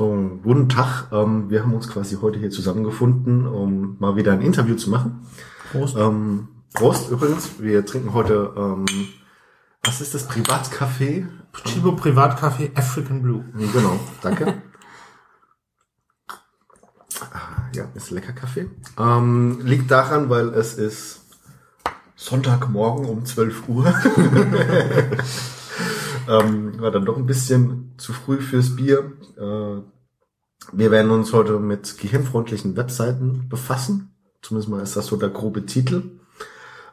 So, guten Tag. Ähm, wir haben uns quasi heute hier zusammengefunden, um mal wieder ein Interview zu machen. Prost. Ähm, Prost übrigens. Wir trinken heute, ähm, was ist das? Privatcafé? Chibo Privatcafé African Blue. Genau, danke. Ah, ja, ist lecker Kaffee. Ähm, liegt daran, weil es ist Sonntagmorgen um 12 Uhr. ähm, war dann doch ein bisschen zu früh fürs Bier. Äh, wir werden uns heute mit gehirnfreundlichen Webseiten befassen. Zumindest mal ist das so der grobe Titel.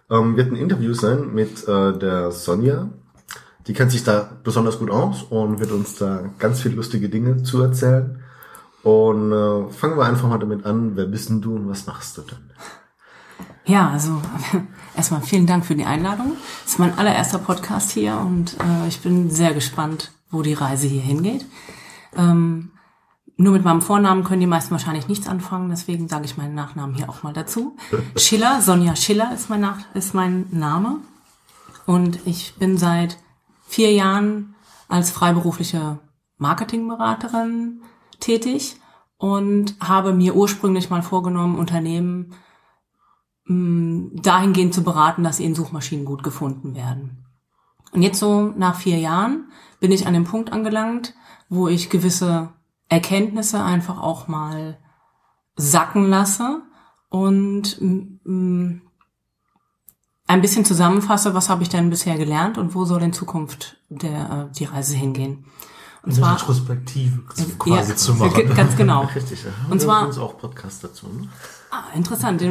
Ähm, wird ein Interview sein mit äh, der Sonja. Die kennt sich da besonders gut aus und wird uns da ganz viel lustige Dinge zu erzählen. Und äh, fangen wir einfach mal damit an. Wer bist denn du und was machst du denn? Ja, also erstmal vielen Dank für die Einladung. Das ist mein allererster Podcast hier und äh, ich bin sehr gespannt, wo die Reise hier hingeht. Ähm, nur mit meinem Vornamen können die meisten wahrscheinlich nichts anfangen, deswegen sage ich meinen Nachnamen hier auch mal dazu. Schiller, Sonja Schiller ist mein, Nach ist mein Name und ich bin seit vier Jahren als freiberufliche Marketingberaterin tätig und habe mir ursprünglich mal vorgenommen, Unternehmen dahingehend zu beraten, dass sie in Suchmaschinen gut gefunden werden. Und jetzt so nach vier Jahren bin ich an dem Punkt angelangt, wo ich gewisse Erkenntnisse einfach auch mal sacken lasse und ein bisschen zusammenfasse, was habe ich denn bisher gelernt und wo soll in Zukunft der, äh, die Reise hingehen. Und Eine zwar, Retrospektive quasi ja, zu machen. Ganz genau. Richtig, ja. Und zwar uns auch Podcast dazu. Ne? Ah, interessant.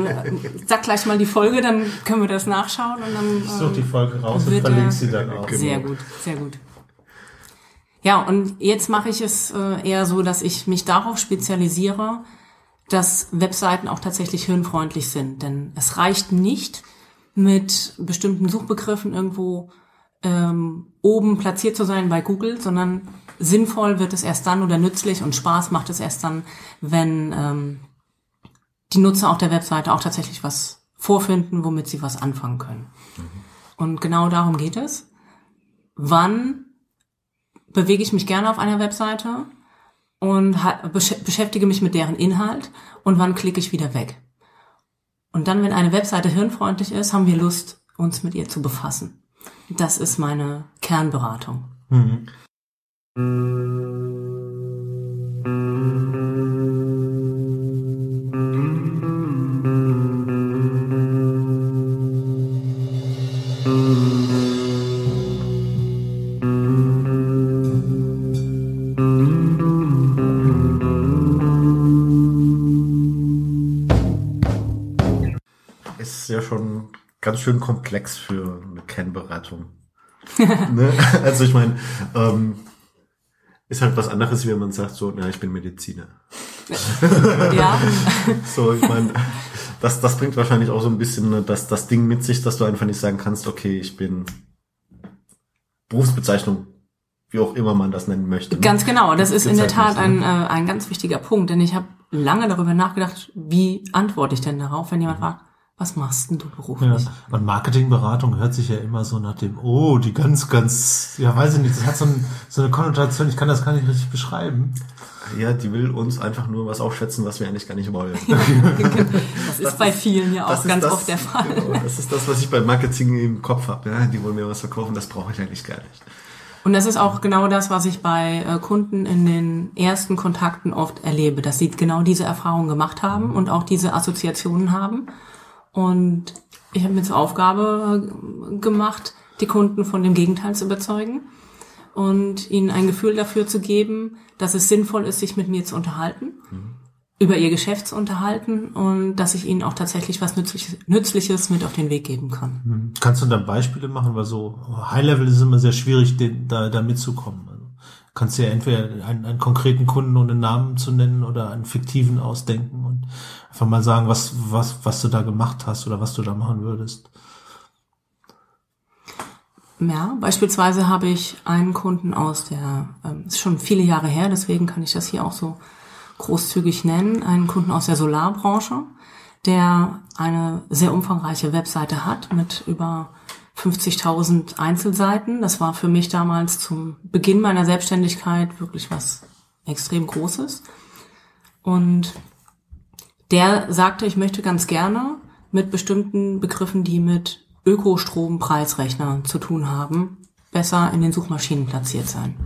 Sag gleich mal die Folge, dann können wir das nachschauen und dann. Ich suche die Folge raus und verlinke sie dann auch. Sehr gut, sehr gut. Ja, und jetzt mache ich es äh, eher so, dass ich mich darauf spezialisiere, dass Webseiten auch tatsächlich hirnfreundlich sind. Denn es reicht nicht, mit bestimmten Suchbegriffen irgendwo ähm, oben platziert zu sein bei Google, sondern sinnvoll wird es erst dann oder nützlich und Spaß macht es erst dann, wenn ähm, die Nutzer auf der Webseite auch tatsächlich was vorfinden, womit sie was anfangen können. Mhm. Und genau darum geht es. Wann bewege ich mich gerne auf einer Webseite und beschäftige mich mit deren Inhalt und wann klicke ich wieder weg? Und dann, wenn eine Webseite hirnfreundlich ist, haben wir Lust, uns mit ihr zu befassen. Das ist meine Kernberatung. Mhm. ganz schön komplex für eine Kennberatung. ne? Also ich meine, ähm, ist halt was anderes, wenn man sagt so, na, ich bin Mediziner. ja. so, ich meine, das, das bringt wahrscheinlich auch so ein bisschen ne, das, das Ding mit sich, dass du einfach nicht sagen kannst, okay, ich bin Berufsbezeichnung, wie auch immer man das nennen möchte. Ne? Ganz genau, das ist in der Tat ein, ne? äh, ein ganz wichtiger Punkt, denn ich habe lange darüber nachgedacht, wie antworte ich denn darauf, wenn jemand fragt, was machst denn du beruflich? Ja. Und Marketingberatung hört sich ja immer so nach dem, oh, die ganz, ganz, ja, weiß ich nicht, das hat so, ein, so eine Konnotation, ich kann das gar nicht richtig beschreiben. Ja, die will uns einfach nur was aufschätzen, was wir eigentlich gar nicht wollen. das ist das bei vielen ja auch ganz das, oft der Fall. Genau, das ist das, was ich beim Marketing im Kopf habe. Ja, die wollen mir was verkaufen, das brauche ich eigentlich gar nicht. Und das ist auch genau das, was ich bei äh, Kunden in den ersten Kontakten oft erlebe, dass sie genau diese Erfahrungen gemacht haben und auch diese Assoziationen haben und ich habe mir zur Aufgabe gemacht, die Kunden von dem Gegenteil zu überzeugen und ihnen ein Gefühl dafür zu geben, dass es sinnvoll ist, sich mit mir zu unterhalten, mhm. über ihr Geschäft zu unterhalten und dass ich ihnen auch tatsächlich was Nützliches, Nützliches mit auf den Weg geben kann. Mhm. Kannst du dann Beispiele machen, weil so High Level ist es immer sehr schwierig, den, da, da mitzukommen kannst ja entweder einen, einen konkreten Kunden ohne Namen zu nennen oder einen fiktiven ausdenken und einfach mal sagen, was, was, was du da gemacht hast oder was du da machen würdest. Ja, beispielsweise habe ich einen Kunden aus der, ähm, ist schon viele Jahre her, deswegen kann ich das hier auch so großzügig nennen, einen Kunden aus der Solarbranche, der eine sehr umfangreiche Webseite hat mit über 50.000 Einzelseiten. Das war für mich damals zum Beginn meiner Selbstständigkeit wirklich was extrem groß ist. Und der sagte, ich möchte ganz gerne mit bestimmten Begriffen, die mit Ökostrompreisrechner zu tun haben, besser in den Suchmaschinen platziert sein.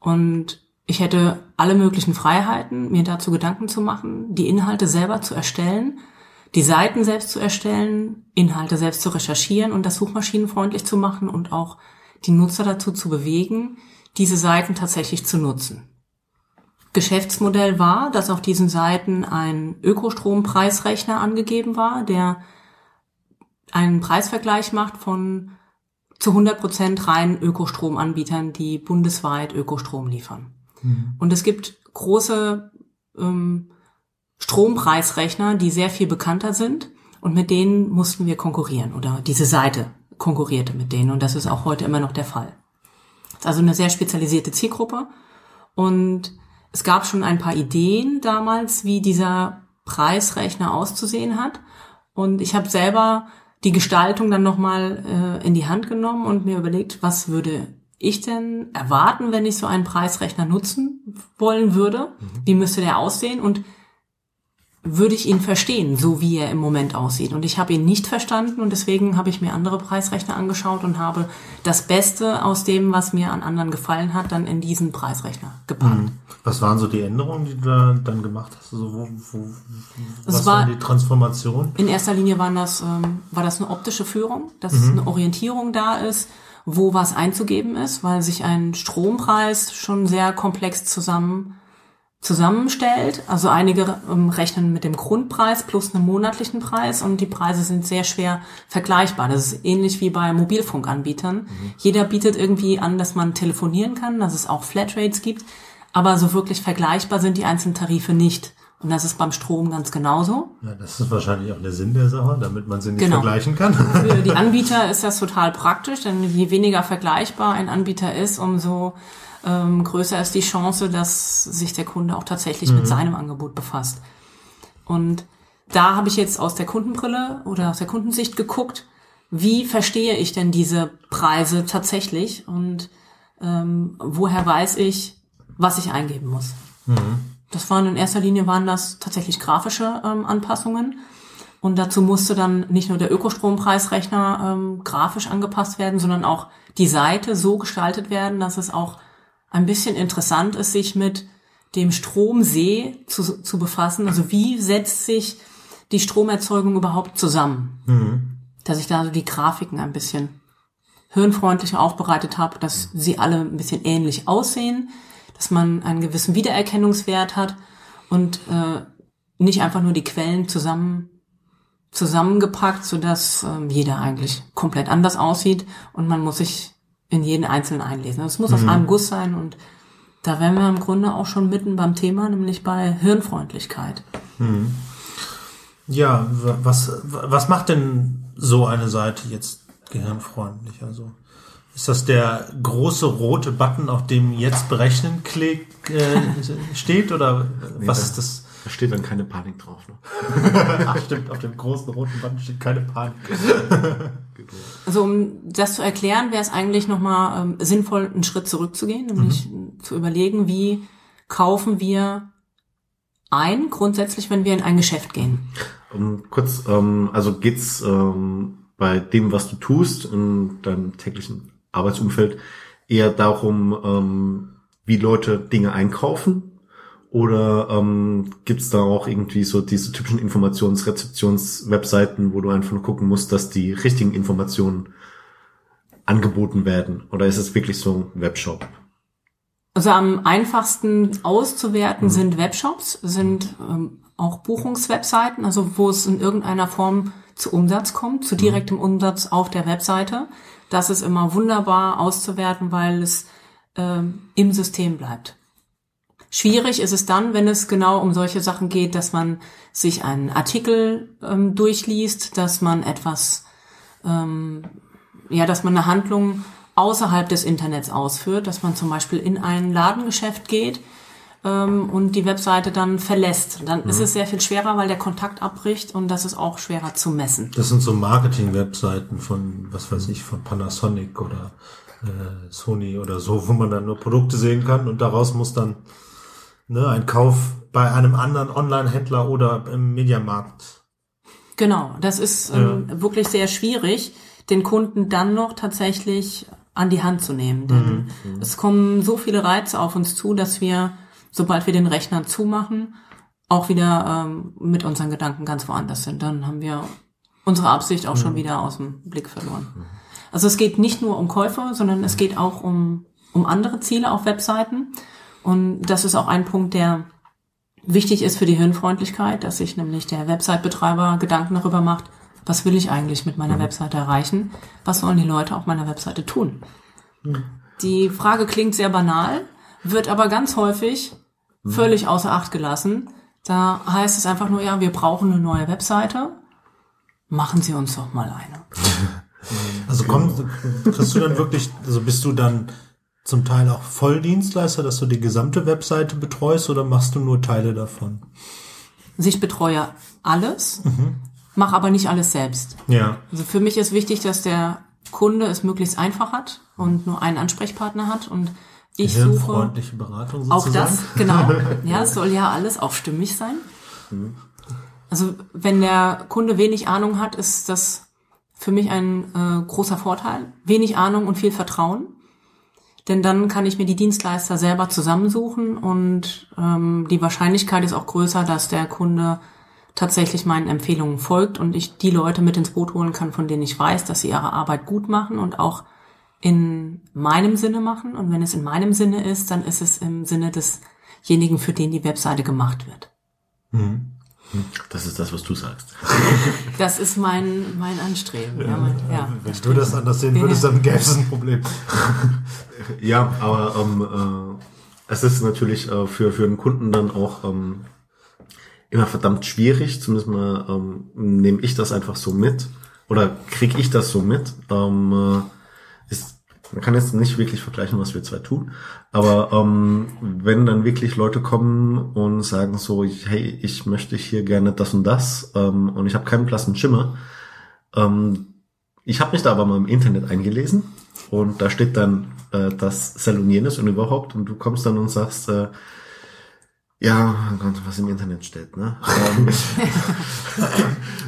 Und ich hätte alle möglichen Freiheiten, mir dazu Gedanken zu machen, die Inhalte selber zu erstellen, die Seiten selbst zu erstellen, Inhalte selbst zu recherchieren und das suchmaschinenfreundlich zu machen und auch die Nutzer dazu zu bewegen, diese Seiten tatsächlich zu nutzen. Geschäftsmodell war, dass auf diesen Seiten ein Ökostrompreisrechner angegeben war, der einen Preisvergleich macht von zu 100 Prozent reinen Ökostromanbietern, die bundesweit Ökostrom liefern. Mhm. Und es gibt große ähm, Strompreisrechner, die sehr viel bekannter sind und mit denen mussten wir konkurrieren oder diese Seite konkurrierte mit denen und das ist auch heute immer noch der Fall. Das ist also eine sehr spezialisierte Zielgruppe und es gab schon ein paar Ideen damals, wie dieser Preisrechner auszusehen hat. Und ich habe selber die Gestaltung dann nochmal äh, in die Hand genommen und mir überlegt, was würde ich denn erwarten, wenn ich so einen Preisrechner nutzen wollen würde? Mhm. Wie müsste der aussehen? Und würde ich ihn verstehen, so wie er im Moment aussieht. Und ich habe ihn nicht verstanden und deswegen habe ich mir andere Preisrechner angeschaut und habe das Beste aus dem, was mir an anderen gefallen hat, dann in diesen Preisrechner gepackt. Mhm. Was waren so die Änderungen, die du da dann gemacht hast? Also wo, wo, was war die Transformation? In erster Linie waren das, ähm, war das eine optische Führung, dass mhm. eine Orientierung da ist, wo was einzugeben ist, weil sich ein Strompreis schon sehr komplex zusammen zusammenstellt. Also einige ähm, rechnen mit dem Grundpreis plus einem monatlichen Preis und die Preise sind sehr schwer vergleichbar. Das ist ähnlich wie bei Mobilfunkanbietern. Mhm. Jeder bietet irgendwie an, dass man telefonieren kann, dass es auch Flatrates gibt, aber so wirklich vergleichbar sind die einzelnen Tarife nicht. Und das ist beim Strom ganz genauso. Ja, das ist wahrscheinlich auch der Sinn der Sache, damit man sie nicht genau. vergleichen kann. Für die Anbieter ist das total praktisch, denn je weniger vergleichbar ein Anbieter ist, umso ähm, größer ist die Chance, dass sich der Kunde auch tatsächlich mhm. mit seinem Angebot befasst. Und da habe ich jetzt aus der Kundenbrille oder aus der Kundensicht geguckt, wie verstehe ich denn diese Preise tatsächlich und ähm, woher weiß ich, was ich eingeben muss. Mhm. Das waren in erster Linie waren das tatsächlich grafische ähm, Anpassungen. Und dazu musste dann nicht nur der Ökostrompreisrechner ähm, grafisch angepasst werden, sondern auch die Seite so gestaltet werden, dass es auch ein bisschen interessant ist, sich mit dem Stromsee zu, zu befassen. Also wie setzt sich die Stromerzeugung überhaupt zusammen? Mhm. Dass ich da so die Grafiken ein bisschen hirnfreundlicher aufbereitet habe, dass sie alle ein bisschen ähnlich aussehen, dass man einen gewissen Wiedererkennungswert hat und äh, nicht einfach nur die Quellen zusammen zusammengepackt, so dass äh, jeder eigentlich komplett anders aussieht und man muss sich in jeden einzelnen einlesen. Es muss mhm. aus einem Guss sein und da wären wir im Grunde auch schon mitten beim Thema, nämlich bei Hirnfreundlichkeit. Mhm. Ja, was, was macht denn so eine Seite jetzt gehirnfreundlich? Also ist das der große rote Button, auf dem jetzt berechnen klick, äh, steht oder nee, was ist das? Da steht dann keine Panik drauf. Ne? Ach stimmt, auf dem großen roten Band steht keine Panik. also um das zu erklären, wäre es eigentlich nochmal ähm, sinnvoll, einen Schritt zurückzugehen, nämlich mhm. zu überlegen, wie kaufen wir ein, grundsätzlich, wenn wir in ein Geschäft gehen. Um, kurz, ähm, also geht's ähm, bei dem, was du tust in deinem täglichen Arbeitsumfeld, eher darum, ähm, wie Leute Dinge einkaufen oder ähm, gibt da auch irgendwie so diese typischen Informationsrezeptionswebseiten, wo du einfach nur gucken musst, dass die richtigen Informationen angeboten werden? Oder ist es wirklich so ein Webshop? Also am einfachsten auszuwerten mhm. sind Webshops, sind ähm, auch Buchungswebseiten, also wo es in irgendeiner Form zu Umsatz kommt, zu mhm. direktem Umsatz auf der Webseite. Das ist immer wunderbar auszuwerten, weil es ähm, im System bleibt. Schwierig ist es dann, wenn es genau um solche Sachen geht, dass man sich einen Artikel ähm, durchliest, dass man etwas, ähm, ja, dass man eine Handlung außerhalb des Internets ausführt, dass man zum Beispiel in ein Ladengeschäft geht ähm, und die Webseite dann verlässt. Dann mhm. ist es sehr viel schwerer, weil der Kontakt abbricht und das ist auch schwerer zu messen. Das sind so Marketing-Webseiten von, was weiß ich, von Panasonic oder äh, Sony oder so, wo man dann nur Produkte sehen kann und daraus muss dann Ne, ein Kauf bei einem anderen Online-Händler oder im Mediamarkt. Genau, das ist ähm, wirklich sehr schwierig, den Kunden dann noch tatsächlich an die Hand zu nehmen. Denn es kommen so viele Reize auf uns zu, dass wir, sobald wir den Rechner zumachen, auch wieder ähm, mit unseren Gedanken ganz woanders sind. Dann haben wir unsere Absicht auch schon wieder aus dem Blick verloren. Also es geht nicht nur um Käufe, sondern es geht auch um, um andere Ziele auf Webseiten. Und das ist auch ein Punkt, der wichtig ist für die Hirnfreundlichkeit, dass sich nämlich der Website-Betreiber Gedanken darüber macht, was will ich eigentlich mit meiner Webseite erreichen? Was sollen die Leute auf meiner Webseite tun? Die Frage klingt sehr banal, wird aber ganz häufig völlig außer Acht gelassen. Da heißt es einfach nur, ja, wir brauchen eine neue Webseite. Machen Sie uns doch mal eine. Also kommt, kriegst du dann wirklich, also bist du dann zum Teil auch Volldienstleister, dass du die gesamte Webseite betreust oder machst du nur Teile davon? Also ich betreue alles, mache aber nicht alles selbst. Ja. Also für mich ist wichtig, dass der Kunde es möglichst einfach hat und nur einen Ansprechpartner hat und ich suche Hirnfreundliche Beratung auch sozusagen. das, genau. Ja, es soll ja alles auch stimmig sein. Also wenn der Kunde wenig Ahnung hat, ist das für mich ein äh, großer Vorteil. Wenig Ahnung und viel Vertrauen. Denn dann kann ich mir die Dienstleister selber zusammensuchen und ähm, die Wahrscheinlichkeit ist auch größer, dass der Kunde tatsächlich meinen Empfehlungen folgt und ich die Leute mit ins Boot holen kann, von denen ich weiß, dass sie ihre Arbeit gut machen und auch in meinem Sinne machen. Und wenn es in meinem Sinne ist, dann ist es im Sinne desjenigen, für den die Webseite gemacht wird. Das ist das, was du sagst. Das ist mein, mein Anstreben. Ja, mein, ja. Wenn du das anders sehen würdest, dann gäbe es ein Problem. Ja, aber ähm, äh, es ist natürlich äh, für, für einen Kunden dann auch ähm, immer verdammt schwierig, zumindest mal ähm, nehme ich das einfach so mit oder kriege ich das so mit. Ähm, äh, man kann jetzt nicht wirklich vergleichen, was wir zwei tun, aber ähm, wenn dann wirklich Leute kommen und sagen so, hey, ich möchte hier gerne das und das ähm, und ich habe keinen blassen Schimmer, ähm, ich habe mich da aber mal im Internet eingelesen und da steht dann äh, das Cell und jenes und überhaupt und du kommst dann und sagst, äh, ja, was im Internet steht, ne?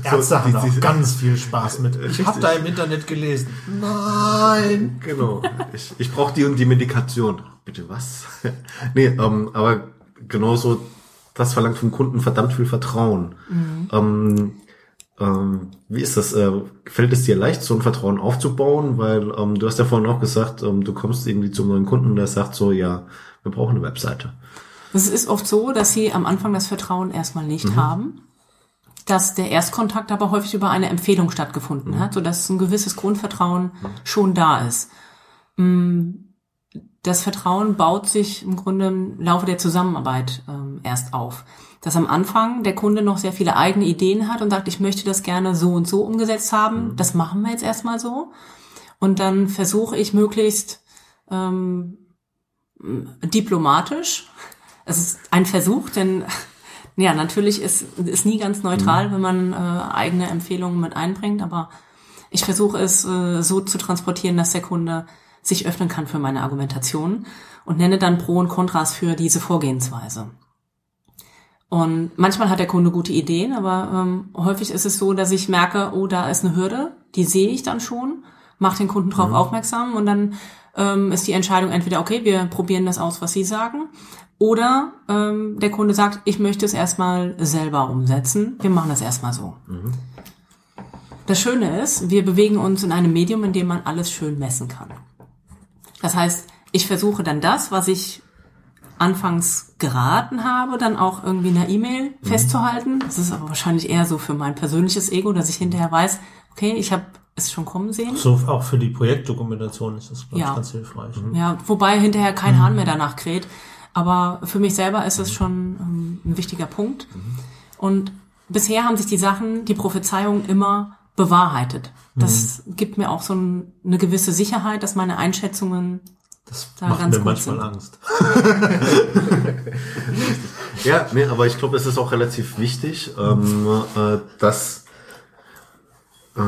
Ärzte haben die- da die- auch ganz viel Spaß mit. Ich habe da im Internet gelesen. Nein. genau. Ich, ich brauche die und die Medikation. Bitte was? nee, ähm, aber genauso, das verlangt vom Kunden verdammt viel Vertrauen. Ähm, ähm, wie ist das? Äh, fällt es dir leicht, so ein Vertrauen aufzubauen? Weil ähm, du hast ja vorhin auch gesagt, ähm, du kommst irgendwie zum neuen Kunden, der sagt so, ja, wir brauchen eine Webseite. Es ist oft so, dass sie am Anfang das Vertrauen erstmal nicht haben, dass der Erstkontakt aber häufig über eine Empfehlung stattgefunden hat, sodass ein gewisses Grundvertrauen schon da ist. Mm, Das Vertrauen baut sich im Grunde im Laufe der Zusammenarbeit ähm, erst auf. Dass am Anfang der Kunde noch sehr viele eigene Ideen hat und sagt, ich möchte das gerne so und so umgesetzt haben, das machen wir jetzt erstmal so. Und dann versuche ich möglichst ähm, diplomatisch. Es ist ein Versuch, denn ja, natürlich ist ist nie ganz neutral, wenn man äh, eigene Empfehlungen mit einbringt, aber ich versuche es äh, so zu transportieren, dass der Kunde sich öffnen kann für meine Argumentation und nenne dann Pro und Kontras für diese Vorgehensweise. Und manchmal hat der Kunde gute Ideen, aber ähm, häufig ist es so, dass ich merke, oh, da ist eine Hürde, die sehe ich dann schon, mache den Kunden darauf aufmerksam und dann ähm, ist die Entscheidung entweder, okay, wir probieren das aus, was Sie sagen, oder ähm, der Kunde sagt, ich möchte es erstmal selber umsetzen, wir machen das erstmal so. Das Schöne ist, wir bewegen uns in einem Medium, in dem man alles schön messen kann. Das heißt, ich versuche dann das, was ich anfangs geraten habe, dann auch irgendwie in einer E-Mail festzuhalten. Das ist aber wahrscheinlich eher so für mein persönliches Ego, dass ich hinterher weiß, okay, ich habe es schon kommen sehen. So auch für die Projektdokumentation ist das ich, Ja. ganz hilfreich. Ja, wobei hinterher kein Hahn mehr danach kräht. Aber für mich selber ist es schon ähm, ein wichtiger Punkt. Und bisher haben sich die Sachen, die Prophezeiungen immer bewahrheitet. Das gibt mir auch so ein, eine gewisse Sicherheit, dass meine Einschätzungen Das Da macht ganz mir manchmal sind. Angst. Ja, nee, aber ich glaube, es ist auch relativ wichtig, ähm, äh, dass äh,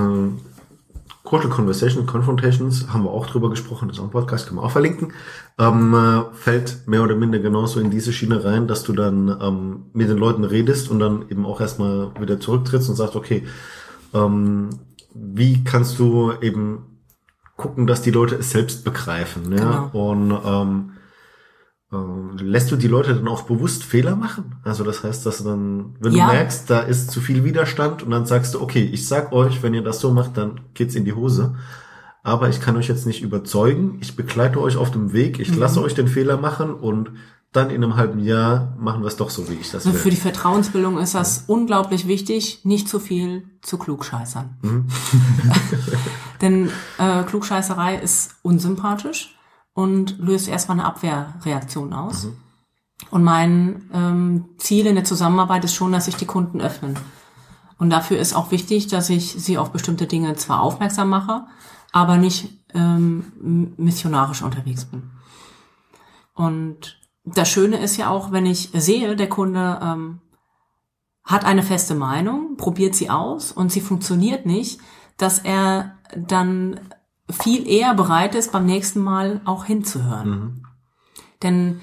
Cordial Conversation, Confrontations, haben wir auch drüber gesprochen, das ist auch ein Podcast, können wir auch verlinken, ähm, äh, fällt mehr oder minder genauso in diese Schiene rein, dass du dann ähm, mit den Leuten redest und dann eben auch erstmal wieder zurücktrittst und sagst, okay, ähm, wie kannst du eben gucken, dass die Leute es selbst begreifen, ja, Genau. und ähm, äh, lässt du die Leute dann auch bewusst Fehler machen? Also das heißt, dass du dann, wenn Ja. du merkst, da ist zu viel Widerstand und dann sagst du, okay, ich sag euch, wenn ihr das so macht, dann geht's in die Hose. Aber ich kann euch jetzt nicht überzeugen. Ich begleite euch auf dem Weg. Ich Mhm. lasse euch den Fehler machen und dann in einem halben Jahr machen wir es doch so, wie ich das Also für will. die Vertrauensbildung ist das unglaublich wichtig, nicht zu viel zu klugscheißern. Denn äh, Klugscheißerei ist unsympathisch und löst erstmal eine Abwehrreaktion aus. Und mein ähm, Ziel in der Zusammenarbeit ist schon, dass sich die Kunden öffnen. Und dafür ist auch wichtig, dass ich sie auf bestimmte Dinge zwar aufmerksam mache, aber nicht ähm, missionarisch unterwegs bin. Und das Schöne ist ja auch, wenn ich sehe, der Kunde ähm, hat eine feste Meinung, probiert sie aus und sie funktioniert nicht, dass er dann viel eher bereit ist, beim nächsten Mal auch hinzuhören. Mhm. Denn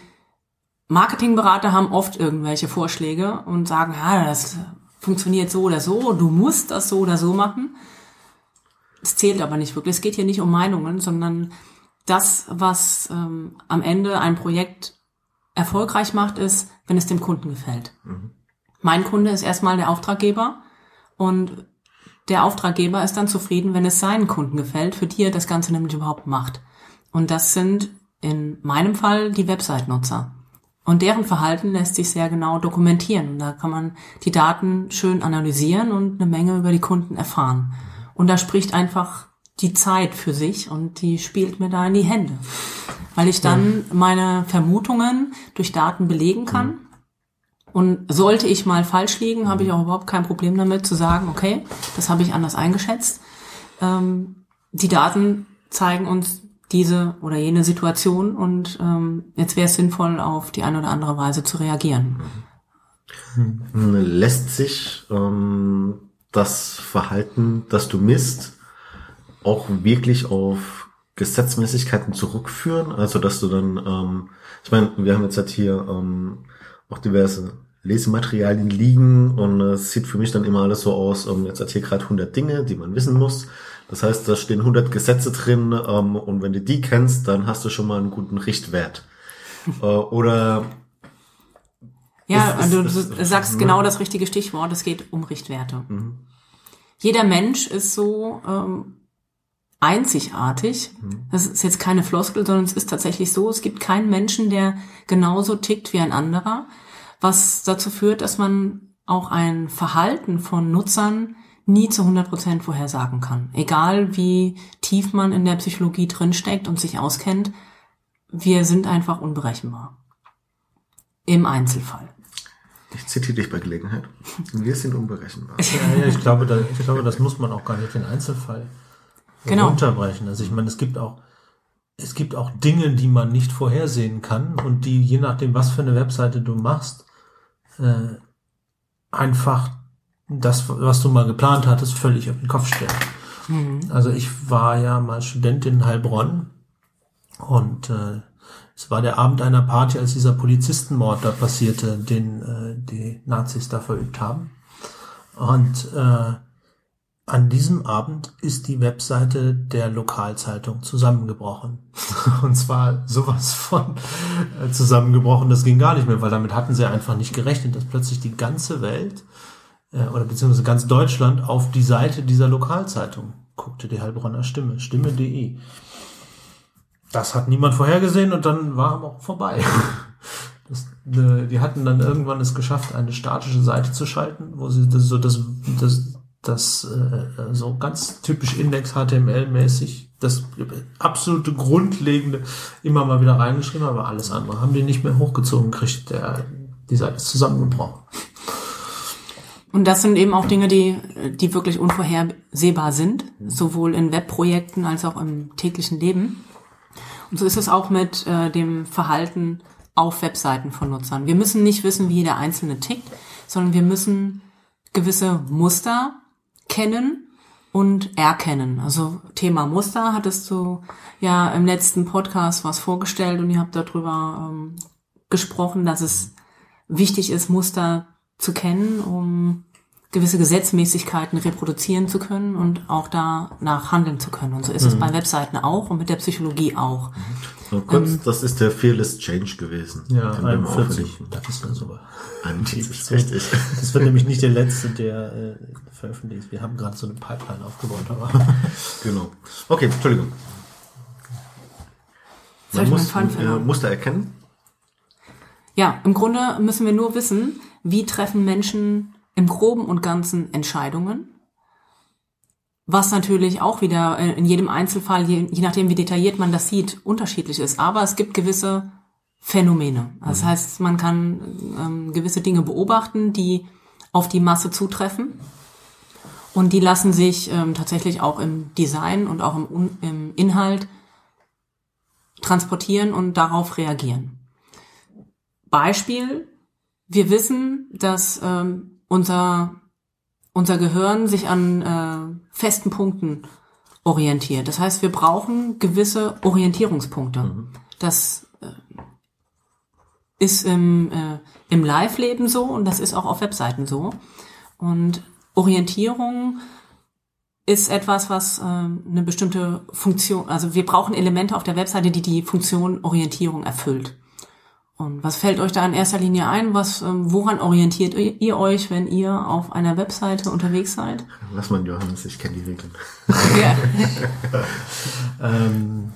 Marketingberater haben oft irgendwelche Vorschläge und sagen, ja, das funktioniert so oder so, du musst das so oder so machen. Es zählt aber nicht wirklich. Es geht hier nicht um Meinungen, sondern das, was ähm, am Ende ein Projekt erfolgreich macht, ist, wenn es dem Kunden gefällt. Mein Kunde ist erstmal der Auftraggeber und der Auftraggeber ist dann zufrieden, wenn es seinen Kunden gefällt, für die er das Ganze nämlich überhaupt macht. Und das sind in meinem Fall die Website-Nutzer. Und deren Verhalten lässt sich sehr genau dokumentieren. Da kann man die Daten schön analysieren und eine Menge über die Kunden erfahren. Und da spricht einfach die Zeit für sich und die spielt mir da in die Hände. Weil ich dann meine Vermutungen durch Daten belegen kann. Und sollte ich mal falsch liegen, habe ich auch überhaupt kein Problem damit zu sagen, okay, das habe ich anders eingeschätzt. Ähm, die Daten zeigen uns diese oder jene Situation und ähm, jetzt wäre es sinnvoll, auf die eine oder andere Weise zu reagieren. Lässt sich ähm, das Verhalten, das du misst, auch wirklich auf Gesetzmäßigkeiten zurückführen? Also dass du dann, ähm, ich meine, wir haben jetzt halt hier ähm, auch diverse Lesematerialien liegen und es sieht für mich dann immer alles so aus, ähm, jetzt hat hier gerade 100 Dinge, die man wissen muss. Das heißt, da stehen 100 Gesetze drin ähm, und wenn du die kennst, dann hast du schon mal einen guten Richtwert. äh, oder Ja, ist- du, du ist- Mhm. sagst ne? genau das richtige Stichwort. Es geht um Richtwerte. Jeder Mensch ist so ähm, einzigartig. Mhm. Das ist jetzt keine Floskel, sondern es ist tatsächlich so. Es gibt keinen Menschen, der genauso tickt wie ein anderer, was dazu führt, dass man auch ein Verhalten von Nutzern nie zu 100 Prozent vorhersagen kann. Egal wie tief man in der Psychologie drinsteckt und sich auskennt, wir sind einfach unberechenbar. Im Einzelfall. ich zitiere dich bei Gelegenheit. Wir sind unberechenbar. Ja, ich glaube, da, ich glaube, das muss man auch gar nicht den Einzelfall Genau. runterbrechen. Also ich meine, es gibt auch es gibt auch Dinge, die man nicht vorhersehen kann und die je nachdem, was für eine Webseite du machst, äh, einfach das, was du mal geplant hattest, völlig auf den Kopf stellen. Also ich war ja mal Student in Heilbronn und äh, es war der Abend einer Party, als dieser Polizistenmord da passierte, den äh, die Nazis da verübt haben. Und äh, an diesem Abend ist die Webseite der Lokalzeitung zusammengebrochen. Und zwar sowas von äh, zusammengebrochen, das ging gar nicht mehr, weil damit hatten sie einfach nicht gerechnet, dass plötzlich die ganze Welt äh, oder beziehungsweise ganz Deutschland auf die Seite dieser Lokalzeitung guckte, die Heilbronner Stimme, stimme.de. Das hat niemand vorhergesehen und dann war aber auch vorbei. Das, äh, die hatten dann irgendwann es geschafft, eine statische Seite zu schalten, wo sie das, so das, das, das äh, so ganz typisch Index HTML-mäßig das absolute Grundlegende immer mal wieder reingeschrieben, aber alles andere haben die nicht mehr hochgezogen gekriegt. Der, die Seite ist zusammengebrochen. Und das sind eben auch Dinge, die, die wirklich unvorhersehbar sind, sowohl in Webprojekten als auch im täglichen Leben. Und so ist es auch mit äh, dem Verhalten auf Webseiten von Nutzern. Wir müssen nicht wissen, wie jeder Einzelne tickt, sondern wir müssen gewisse Muster kennen und erkennen. Also Thema Muster hattest du ja im letzten Podcast was vorgestellt und ihr habt darüber ähm, gesprochen, dass es wichtig ist, Muster zu kennen, um gewisse Gesetzmäßigkeiten reproduzieren zu können und auch danach handeln zu können. Und so ist mhm. es bei Webseiten auch und mit der Psychologie auch. So, kurz, ähm, das ist der Fearless Change gewesen. Ja, 41. Das ist dann sogar. Richtig. Das wird nämlich nicht der letzte, der äh, veröffentlicht. Wir haben gerade so eine Pipeline aufgebaut, aber. genau. Okay, Entschuldigung. Man muss äh, Muster erkennen. Ja, im Grunde müssen wir nur wissen, wie treffen Menschen im Groben und Ganzen Entscheidungen. Was natürlich auch wieder äh, in jedem Einzelfall, je, je nachdem wie detailliert man das sieht, unterschiedlich ist. Aber es gibt gewisse Phänomene. Das mhm. heißt, man kann ähm, gewisse Dinge beobachten, die auf die Masse zutreffen. Und die lassen sich ähm, tatsächlich auch im Design und auch im, im Inhalt transportieren und darauf reagieren. Beispiel, wir wissen, dass ähm, unser, unser Gehirn sich an äh, festen Punkten orientiert. Das heißt, wir brauchen gewisse Orientierungspunkte. Mhm. Das äh, ist im, äh, im Live-Leben so und das ist auch auf Webseiten so. Und Orientierung ist etwas, was äh, eine bestimmte Funktion, also wir brauchen Elemente auf der Webseite, die die Funktion Orientierung erfüllt. Und was fällt euch da in erster Linie ein? Was, ähm, woran orientiert ihr, ihr euch, wenn ihr auf einer Webseite unterwegs seid? Lass mal Johannes, ich kenne die Regeln. Ja. ähm,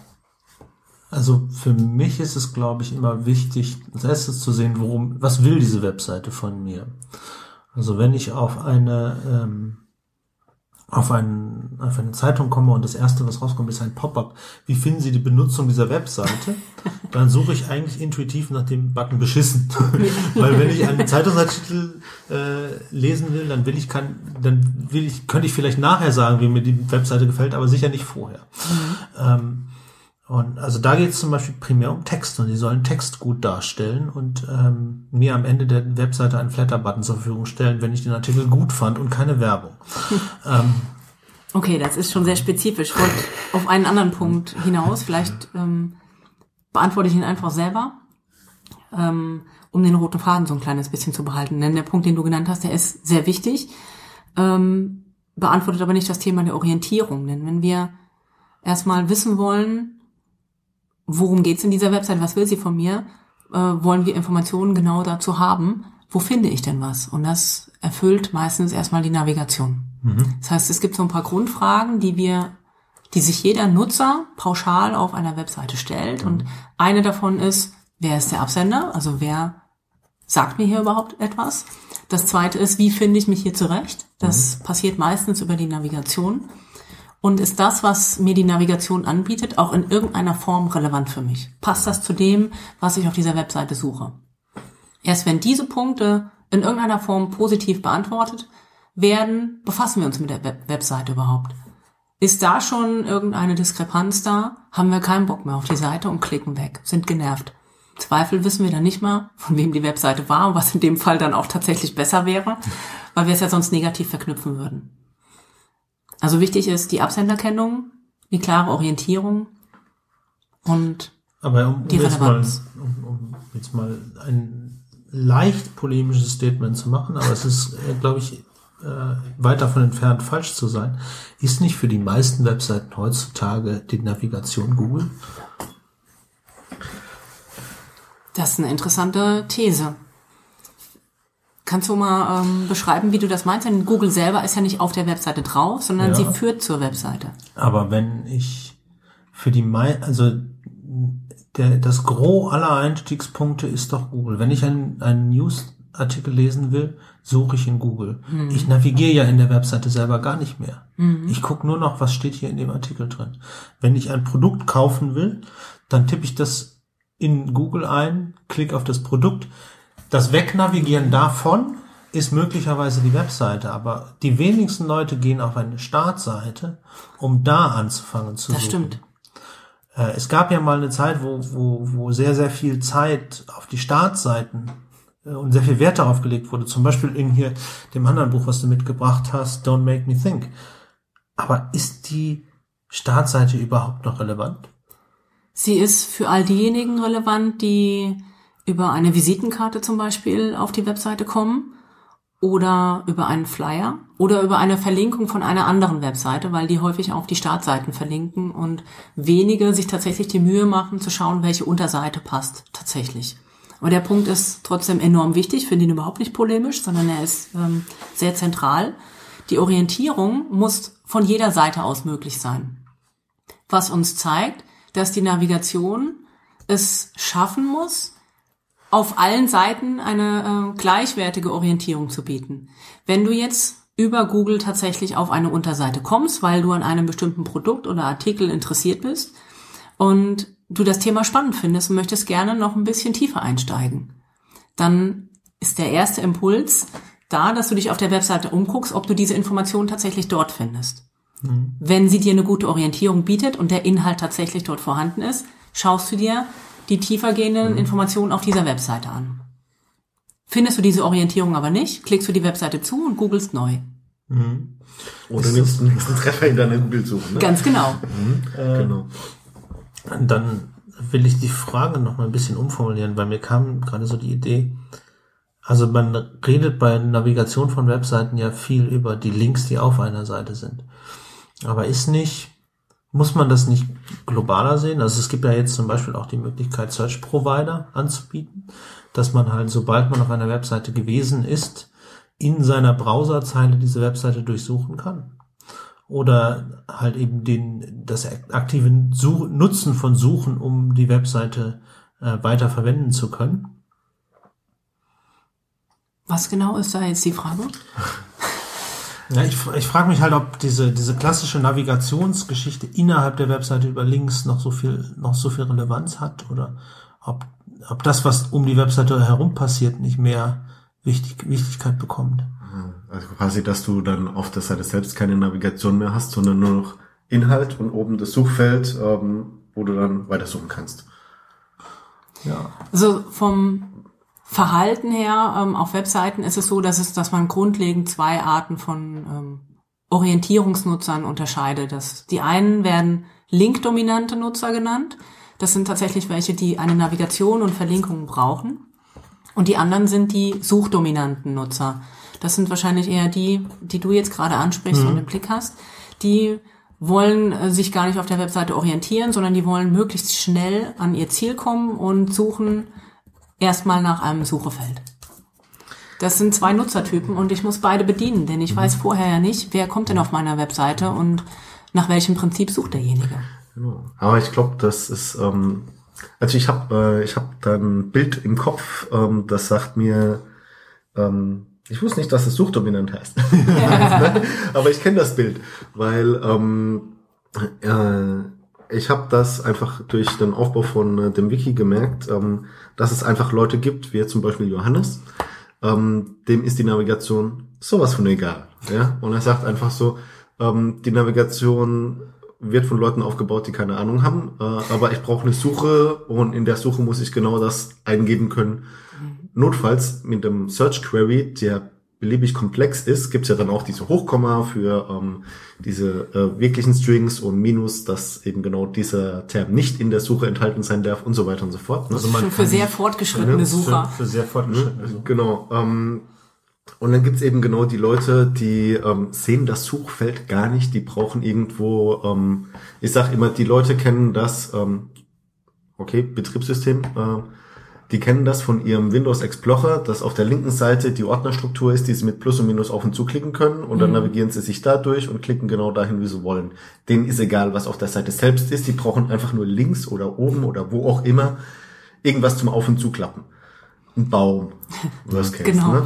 also für mich ist es, glaube ich, immer wichtig, als erstes zu sehen, worum, was will diese Webseite von mir? Also wenn ich auf eine ähm, auf, ein, auf eine Zeitung komme und das erste, was rauskommt, ist ein Pop-up. Wie finden Sie die Benutzung dieser Webseite? Dann suche ich eigentlich intuitiv nach dem Button beschissen. Weil wenn ich einen Zeitungsartikel äh, lesen will, dann will ich kann, dann will ich, könnte ich vielleicht nachher sagen, wie mir die Webseite gefällt, aber sicher nicht vorher. Mhm. Ähm, und also da geht es zum Beispiel primär um Text und die sollen Text gut darstellen und ähm, mir am Ende der Webseite einen Flatter-Button zur Verfügung stellen, wenn ich den Artikel gut fand und keine Werbung. ähm, okay, das ist schon sehr spezifisch. Ich wollte auf einen anderen Punkt hinaus. Vielleicht ähm, beantworte ich ihn einfach selber, ähm, um den roten Faden so ein kleines bisschen zu behalten. Denn der Punkt, den du genannt hast, der ist sehr wichtig, ähm, beantwortet aber nicht das Thema der Orientierung. Denn wenn wir erstmal wissen wollen, worum geht's in dieser Website, was will sie von mir, äh, wollen wir Informationen genau dazu haben, wo finde ich denn was? Und das erfüllt meistens erstmal die Navigation. Mhm. Das heißt, es gibt so ein paar Grundfragen, die wir, die sich jeder Nutzer pauschal auf einer Webseite stellt. Mhm. Und eine davon ist, wer ist der Absender? Also wer sagt mir hier überhaupt etwas? Das zweite ist, wie finde ich mich hier zurecht? Das mhm. passiert meistens über die Navigation. Und ist das, was mir die Navigation anbietet, auch in irgendeiner Form relevant für mich? Passt das zu dem, was ich auf dieser Webseite suche? Erst wenn diese Punkte in irgendeiner Form positiv beantwortet werden, befassen wir uns mit der Web Webseite überhaupt. Ist da schon irgendeine Diskrepanz da, haben wir keinen Bock mehr auf die Seite und klicken weg, sind genervt. Zweifel wissen wir dann nicht mal, von wem die Webseite war und was in dem Fall dann auch tatsächlich besser wäre, weil wir es ja sonst negativ verknüpfen würden. Also wichtig ist die Absenderkennung, die klare Orientierung und Aber um, die jetzt Relevanz. Mal, um, um jetzt mal ein leicht polemisches Statement zu machen, aber es ist, äh, glaube ich, äh, weit davon entfernt, falsch zu sein. Ist nicht für die meisten Webseiten heutzutage die Navigation Google? Das ist eine interessante These. Kannst du mal ähm, beschreiben, wie du das meinst? Denn Google selber ist ja nicht auf der Webseite drauf, sondern ja. sie führt zur Webseite. Aber wenn ich für die, Me also der, das Gros aller Einstiegspunkte ist doch Google. Wenn ich einen, einen Newsartikel lesen will, suche ich in Google. Mhm. Ich navigiere ja in der Webseite selber gar nicht mehr. Mhm. Ich gucke nur noch, was steht hier in dem Artikel drin. Wenn ich ein Produkt kaufen will, dann tippe ich das in Google ein, klicke auf das Produkt, das Wegnavigieren davon ist möglicherweise die Webseite, aber die wenigsten Leute gehen auf eine Startseite, um da anzufangen zu das suchen. Das stimmt. Äh, es gab ja mal eine Zeit, wo, wo, wo sehr, sehr viel Zeit auf die Startseiten äh, und sehr viel Wert darauf gelegt wurde. Zum Beispiel in hier dem anderen Buch, was du mitgebracht hast, Don't Make Me Think. Aber ist die Startseite überhaupt noch relevant? Sie ist für all diejenigen relevant, die über eine Visitenkarte zum Beispiel auf die Webseite kommen oder über einen Flyer oder über eine Verlinkung von einer anderen Webseite, weil die häufig auf die Startseiten verlinken und wenige sich tatsächlich die Mühe machen zu schauen, welche Unterseite passt tatsächlich. Aber der Punkt ist trotzdem enorm wichtig, finde ihn überhaupt nicht polemisch, sondern er ist ähm, sehr zentral. Die Orientierung muss von jeder Seite aus möglich sein. Was uns zeigt, dass die Navigation es schaffen muss, auf allen Seiten eine äh, gleichwertige Orientierung zu bieten. Wenn du jetzt über Google tatsächlich auf eine Unterseite kommst, weil du an einem bestimmten Produkt oder Artikel interessiert bist und du das Thema spannend findest und möchtest gerne noch ein bisschen tiefer einsteigen, dann ist der erste Impuls da, dass du dich auf der Webseite umguckst, ob du diese Informationen tatsächlich dort findest. Mhm. Wenn sie dir eine gute Orientierung bietet und der Inhalt tatsächlich dort vorhanden ist, schaust du dir die tiefergehenden mhm. Informationen auf dieser Webseite an. Findest du diese Orientierung aber nicht, klickst du die Webseite zu und googelst neu. Mhm. Oder nimmst du einen Treffer in deine Bildsuche. Ne? Ganz genau. Mhm. Äh, genau. Dann will ich die Frage noch mal ein bisschen umformulieren, weil mir kam gerade so die Idee, also man redet bei Navigation von Webseiten ja viel über die Links, die auf einer Seite sind. Aber ist nicht muss man das nicht globaler sehen? Also es gibt ja jetzt zum Beispiel auch die Möglichkeit, Search Provider anzubieten, dass man halt, sobald man auf einer Webseite gewesen ist, in seiner Browserzeile diese Webseite durchsuchen kann. Oder halt eben den, das aktive Such Nutzen von Suchen, um die Webseite äh, weiter verwenden zu können. Was genau ist da jetzt die Frage? Ja, ich, ich frage mich halt, ob diese, diese klassische Navigationsgeschichte innerhalb der Webseite über Links noch so viel, noch so viel Relevanz hat oder ob, ob das, was um die Webseite herum passiert, nicht mehr Wichtig, Wichtigkeit bekommt. Also quasi, dass du dann auf der Seite selbst keine Navigation mehr hast, sondern nur noch Inhalt und oben das Suchfeld, ähm, wo du dann weitersuchen kannst. Ja. Also vom Verhalten her ähm, auf Webseiten ist es so, dass es, dass man grundlegend zwei Arten von ähm, Orientierungsnutzern unterscheidet. Das, die einen werden linkdominante Nutzer genannt. Das sind tatsächlich welche, die eine Navigation und Verlinkungen brauchen. Und die anderen sind die suchdominanten Nutzer. Das sind wahrscheinlich eher die, die du jetzt gerade ansprichst mhm. und im Blick hast. Die wollen äh, sich gar nicht auf der Webseite orientieren, sondern die wollen möglichst schnell an ihr Ziel kommen und suchen erstmal nach einem Suchefeld. Das sind zwei Nutzertypen und ich muss beide bedienen, denn ich weiß vorher ja nicht, wer kommt denn auf meiner Webseite und nach welchem Prinzip sucht derjenige. Genau. Aber ich glaube, das ist, ähm, also ich habe äh, ich hab da ein Bild im Kopf, ähm, das sagt mir, ähm, ich wusste nicht, dass es suchdominant heißt. Aber ich kenne das Bild, weil ähm, äh, ich habe das einfach durch den Aufbau von äh, dem Wiki gemerkt, ähm, dass es einfach Leute gibt, wie zum Beispiel Johannes, ähm, dem ist die Navigation sowas von egal. Ja? Und er sagt einfach so, ähm, die Navigation wird von Leuten aufgebaut, die keine Ahnung haben, äh, aber ich brauche eine Suche und in der Suche muss ich genau das eingeben können. Notfalls mit dem Search Query, der beliebig komplex ist, gibt's ja dann auch diese Hochkomma für ähm, diese äh, wirklichen Strings und Minus, dass eben genau dieser Term nicht in der Suche enthalten sein darf und so weiter und so fort. Ne? Also man für sehr fortgeschrittene Sucher. Für, für sehr fortgeschrittene Sucher. Genau. Ähm, und dann gibt's eben genau die Leute, die ähm, sehen das Suchfeld gar nicht, die brauchen irgendwo, ähm, ich sag immer, die Leute kennen das, ähm, okay, Betriebssystem, äh, die kennen das von ihrem Windows Explorer, dass auf der linken Seite die Ordnerstruktur ist, die sie mit Plus und Minus auf und zu klicken können und dann mhm. navigieren sie sich da durch und klicken genau dahin, wie sie wollen. Denen ist egal, was auf der Seite selbst ist. Die brauchen einfach nur links oder oben oder wo auch immer irgendwas zum Auf und Zuklappen. Ein Baum. Was kennst, genau. Ne?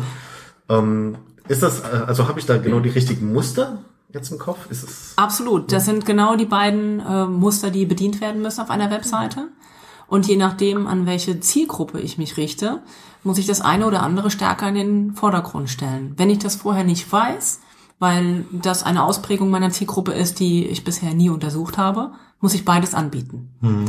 Ähm, ist das, äh, also habe ich da genau die richtigen Muster? jetzt im Kopf? Ist es Absolut. Das sind genau die beiden äh, Muster, die bedient werden müssen auf einer Webseite. Und je nachdem, an welche Zielgruppe ich mich richte, muss ich das eine oder andere stärker in den Vordergrund stellen. Wenn ich das vorher nicht weiß, weil das eine Ausprägung meiner Zielgruppe ist, die ich bisher nie untersucht habe, muss ich beides anbieten. Mhm.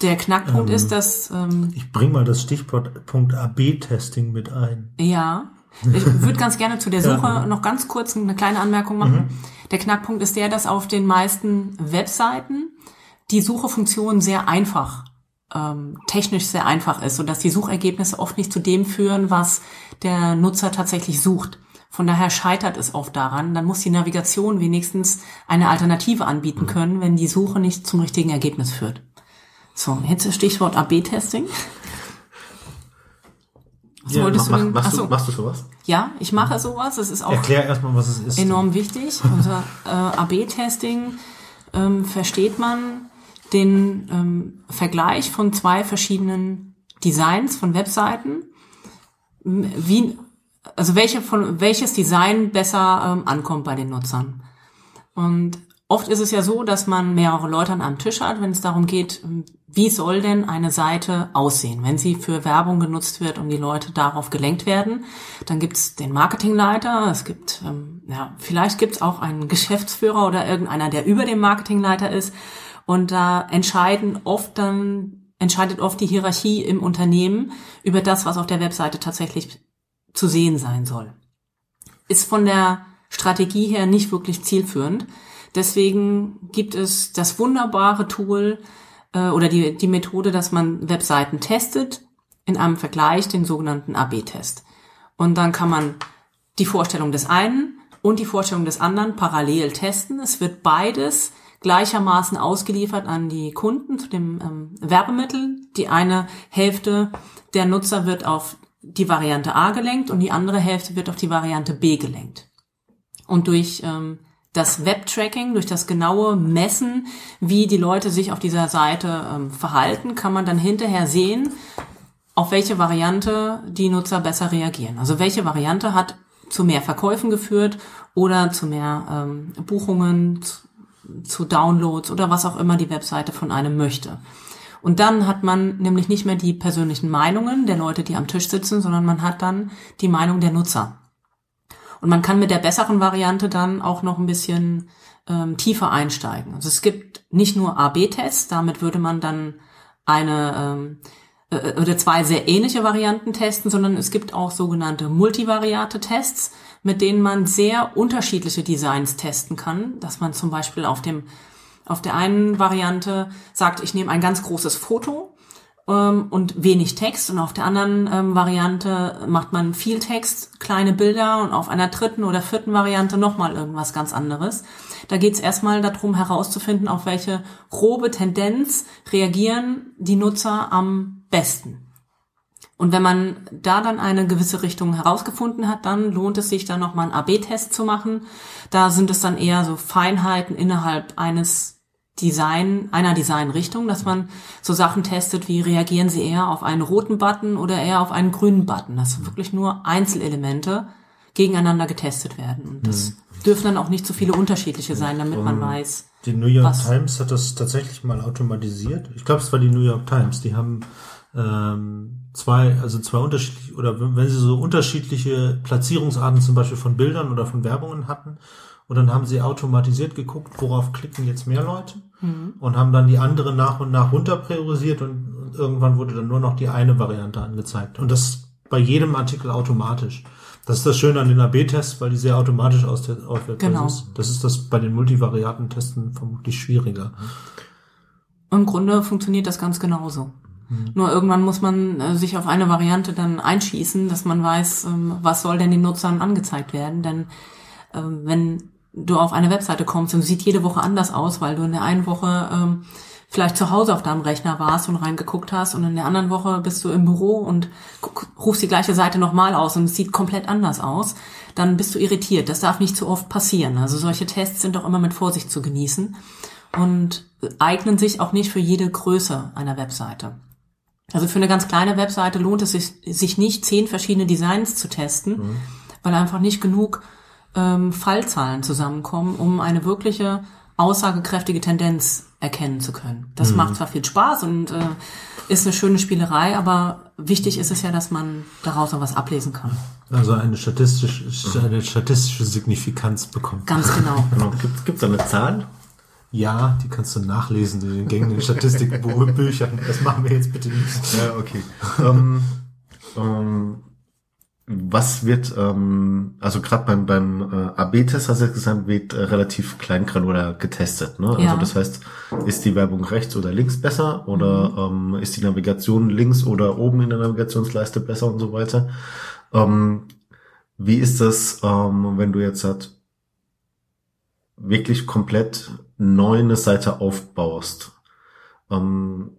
Der Knackpunkt ähm, ist, dass... Ähm, ich bring mal das Stichwort Punkt AB-Testing mit ein. Ja, Ich würde ganz gerne zu der Suche noch ganz kurz eine kleine Anmerkung machen. Der Knackpunkt ist der, dass auf den meisten Webseiten die Suchefunktion sehr einfach, ähm, technisch sehr einfach ist, sodass die Suchergebnisse oft nicht zu dem führen, was der Nutzer tatsächlich sucht. Von daher scheitert es oft daran. Dann muss die Navigation wenigstens eine Alternative anbieten können, wenn die Suche nicht zum richtigen Ergebnis führt. So, jetzt das Stichwort AB-Testing. Was Ja, wolltest Mach, du denn? machst, Achso, du, machst du sowas? ja, ich mache sowas. Es ist auch Erklär erstmal, was es ist. enorm wichtig. Unser äh, AB-Testing ähm, versteht man den ähm, Vergleich von zwei verschiedenen Designs von Webseiten, wie, also welche von welches Design besser ähm, ankommt bei den Nutzern. Und oft ist es ja so, dass man mehrere Leute an einem Tisch hat, wenn es darum geht, ähm, wie soll denn eine Seite aussehen, wenn sie für Werbung genutzt wird und die Leute darauf gelenkt werden. Dann gibt es den Marketingleiter, es gibt, ähm, ja, vielleicht gibt es auch einen Geschäftsführer oder irgendeiner, der über dem Marketingleiter ist. Und da entscheiden oft dann, entscheidet oft die Hierarchie im Unternehmen über das, was auf der Webseite tatsächlich zu sehen sein soll. Ist von der Strategie her nicht wirklich zielführend. Deswegen gibt es das wunderbare Tool äh, oder die, die Methode, dass man Webseiten testet, in einem Vergleich den sogenannten AB-Test. Und dann kann man die Vorstellung des einen und die Vorstellung des anderen parallel testen. Es wird beides gleichermaßen ausgeliefert an die Kunden zu dem ähm, Werbemittel. Die eine Hälfte der Nutzer wird auf die Variante A gelenkt und die andere Hälfte wird auf die Variante B gelenkt. Und durch ähm, das Web-Tracking, durch das genaue Messen, wie die Leute sich auf dieser Seite ähm, verhalten, kann man dann hinterher sehen, auf welche Variante die Nutzer besser reagieren. Also welche Variante hat zu mehr Verkäufen geführt oder zu mehr ähm, Buchungen, zu, Downloads oder was auch immer die Webseite von einem möchte. Und dann hat man nämlich nicht mehr die persönlichen Meinungen der Leute, die am Tisch sitzen, sondern man hat dann die Meinung der Nutzer. Und man kann mit der besseren Variante dann auch noch ein bisschen ähm, tiefer einsteigen. Also es gibt nicht nur A-B-Tests, damit würde man dann eine ähm, äh, oder zwei sehr ähnliche Varianten testen, sondern es gibt auch sogenannte Multivariate-Tests, mit denen man sehr unterschiedliche Designs testen kann, dass man zum Beispiel auf dem auf der einen Variante sagt, ich nehme ein ganz großes Foto ähm, und wenig Text und auf der anderen ähm, Variante macht man viel Text, kleine Bilder und auf einer dritten oder vierten Variante nochmal irgendwas ganz anderes. Da geht es erstmal darum herauszufinden, auf welche grobe Tendenz reagieren die Nutzer am besten. Und wenn man da dann eine gewisse Richtung herausgefunden hat, dann lohnt es sich dann nochmal einen AB-Test zu machen. Da sind es dann eher so Feinheiten innerhalb eines Design, einer Designrichtung, dass man so Sachen testet, wie reagieren sie eher auf einen roten Button oder eher auf einen grünen Button. Dass wirklich nur Einzelelemente gegeneinander getestet werden. Und das dürfen dann auch nicht zu viele unterschiedliche sein, damit man weiß. Die New York Was? Times hat das tatsächlich mal automatisiert. Ich glaube, es war die New York Times. Die haben ähm, zwei, also zwei unterschiedliche, oder wenn sie so unterschiedliche Platzierungsarten zum Beispiel von Bildern oder von Werbungen hatten, und dann haben sie automatisiert geguckt, worauf klicken jetzt mehr Leute und haben dann die anderen nach und nach runter priorisiert und, irgendwann wurde dann nur noch die eine Variante angezeigt. Und das bei jedem Artikel automatisch. Das ist das Schöne an den AB-Tests, weil die sehr automatisch aus der auswerten. Genau. Das ist, das ist das bei den Multivariaten-Testen vermutlich schwieriger. Im Grunde funktioniert das ganz genauso. Nur irgendwann muss man äh, sich auf eine Variante dann einschießen, dass man weiß, ähm, was soll denn den Nutzern angezeigt werden. Denn ähm, wenn du auf eine Webseite kommst und sieht jede Woche anders aus, weil du in der einen Woche ähm, vielleicht zu Hause auf deinem Rechner warst und reingeguckt hast und in der anderen Woche bist du im Büro und rufst die gleiche Seite nochmal aus und es sieht komplett anders aus, dann bist du irritiert. Das darf nicht zu oft passieren. Also solche Tests sind doch immer mit Vorsicht zu genießen und eignen sich auch nicht für jede Größe einer Webseite. Also für eine ganz kleine Webseite lohnt es sich, sich nicht, zehn verschiedene Designs zu testen, weil einfach nicht genug ähm, Fallzahlen zusammenkommen, um eine wirkliche aussagekräftige Tendenz erkennen zu können. Das macht zwar viel Spaß und äh, ist eine schöne Spielerei, aber wichtig ist es ja, dass man daraus auch was ablesen kann. Also eine statistische, eine statistische Signifikanz bekommt. Ganz genau. Genau. Gibt gibt's da eine Zahl? Ja, die kannst du nachlesen in den gängigen Statistikbüchern. Das machen wir jetzt bitte nicht. Ja, okay. ähm, ähm, was wird, ähm, also gerade beim, beim äh, AB-Test, hast du jetzt gesagt, wird äh, relativ kleingranular getestet. Ne? Also Ja. das heißt, ist die Werbung rechts oder links besser oder ähm, ist die Navigation links oder oben in der Navigationsleiste besser und so weiter. Ähm, wie ist das, ähm, wenn du jetzt halt wirklich komplett neu eine Seite aufbaust ähm,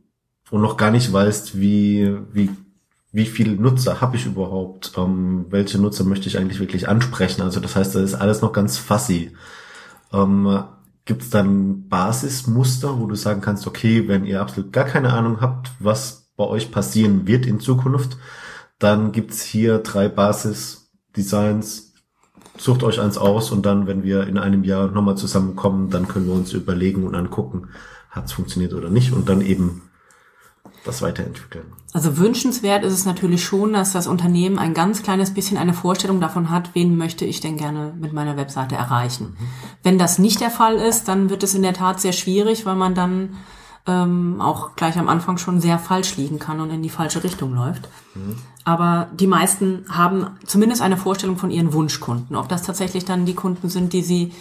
und noch gar nicht weißt, wie, wie, wie viele Nutzer habe ich überhaupt, ähm, welche Nutzer möchte ich eigentlich wirklich ansprechen. Also das heißt, das ist alles noch ganz fuzzy. Ähm, Gibt es dann Basismuster, wo du sagen kannst, okay, wenn ihr absolut gar keine Ahnung habt, was bei euch passieren wird in Zukunft, dann gibt's hier drei Basis-Designs, sucht euch eins aus und dann, wenn wir in einem Jahr nochmal zusammenkommen, dann können wir uns überlegen und angucken, hat's funktioniert oder nicht und dann eben das weiterentwickeln. Also wünschenswert ist es natürlich schon, dass das Unternehmen ein ganz kleines bisschen eine Vorstellung davon hat, wen möchte ich denn gerne mit meiner Webseite erreichen. Wenn das nicht der Fall ist, dann wird es in der Tat sehr schwierig, weil man dann ähm, auch gleich am Anfang schon sehr falsch liegen kann und in die falsche Richtung läuft. Aber die meisten haben zumindest eine Vorstellung von ihren Wunschkunden. Ob das tatsächlich dann die Kunden sind, die sie,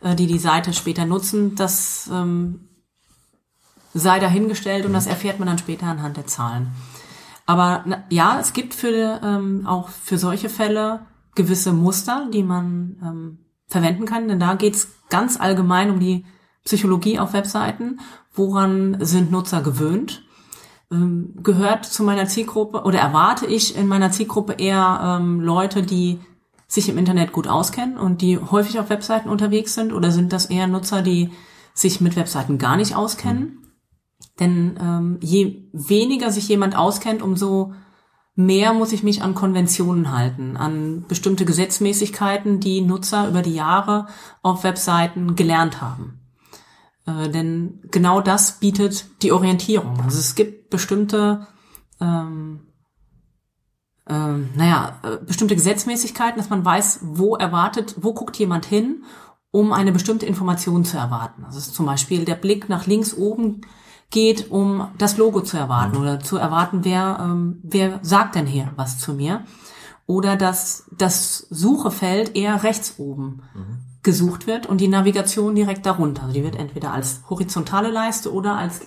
äh, die die Seite später nutzen, das ähm, sei dahingestellt und das erfährt man dann später anhand der Zahlen. Aber na, ja, es gibt für ähm, auch für solche Fälle gewisse Muster, die man ähm, verwenden kann, denn da geht's ganz allgemein um die Psychologie auf Webseiten. Woran sind Nutzer gewöhnt? Ähm, gehört zu meiner Zielgruppe oder erwarte ich in meiner Zielgruppe eher ähm, Leute, die sich im Internet gut auskennen und die häufig auf Webseiten unterwegs sind? Oder sind das eher Nutzer, die sich mit Webseiten gar nicht auskennen? Denn ähm, je weniger sich jemand auskennt, umso mehr muss ich mich an Konventionen halten, an bestimmte Gesetzmäßigkeiten, die Nutzer über die Jahre auf Webseiten gelernt haben. Äh, denn genau das bietet die Orientierung. Also es gibt bestimmte, ähm, ähm, naja, äh, bestimmte Gesetzmäßigkeiten, dass man weiß, wo erwartet, wo guckt jemand hin, um eine bestimmte Information zu erwarten. Also es ist zum Beispiel der Blick nach links oben geht, um das Logo zu erwarten oder zu erwarten, wer, ähm, wer sagt denn hier was zu mir. Oder dass das Suchefeld eher rechts oben gesucht wird und die Navigation direkt darunter. Also die wird entweder als horizontale Leiste oder als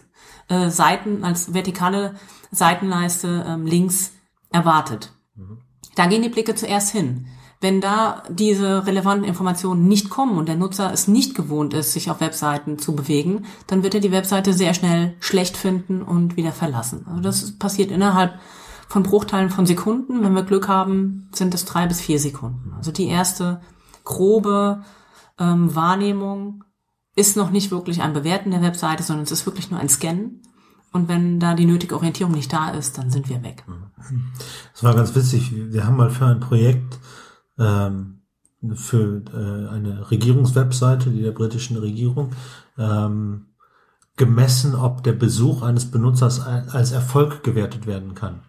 äh, Seiten, als vertikale Seitenleiste ähm, links erwartet. Da gehen die Blicke zuerst hin. Wenn da diese relevanten Informationen nicht kommen und der Nutzer es nicht gewohnt ist, sich auf Webseiten zu bewegen, dann wird er die Webseite sehr schnell schlecht finden und wieder verlassen. Also das passiert innerhalb von Bruchteilen von Sekunden. Wenn wir Glück haben, sind es drei bis vier Sekunden. Also die erste grobe ähm, Wahrnehmung ist noch nicht wirklich ein Bewerten der Webseite, sondern es ist wirklich nur ein Scannen. Und wenn da die nötige Orientierung nicht da ist, dann sind wir weg. Das war ganz witzig. Wir haben mal für ein Projekt ähm, für äh, eine Regierungswebseite, die der britischen Regierung, ähm, gemessen, ob der Besuch eines Benutzers als Erfolg gewertet werden kann.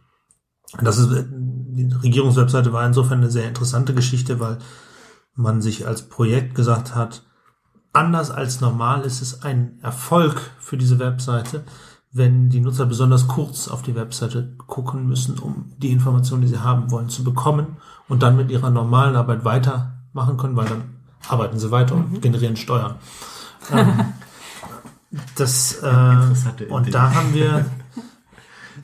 Das ist, die Regierungswebseite war insofern eine sehr interessante Geschichte, weil man sich als Projekt gesagt hat, anders als normal ist es ein Erfolg für diese Webseite, wenn die Nutzer besonders kurz auf die Webseite gucken müssen, um die Informationen, die sie haben wollen, zu bekommen und dann mit ihrer normalen Arbeit weitermachen können, weil dann arbeiten sie weiter und generieren Steuern. Ähm, das, äh, und da haben wir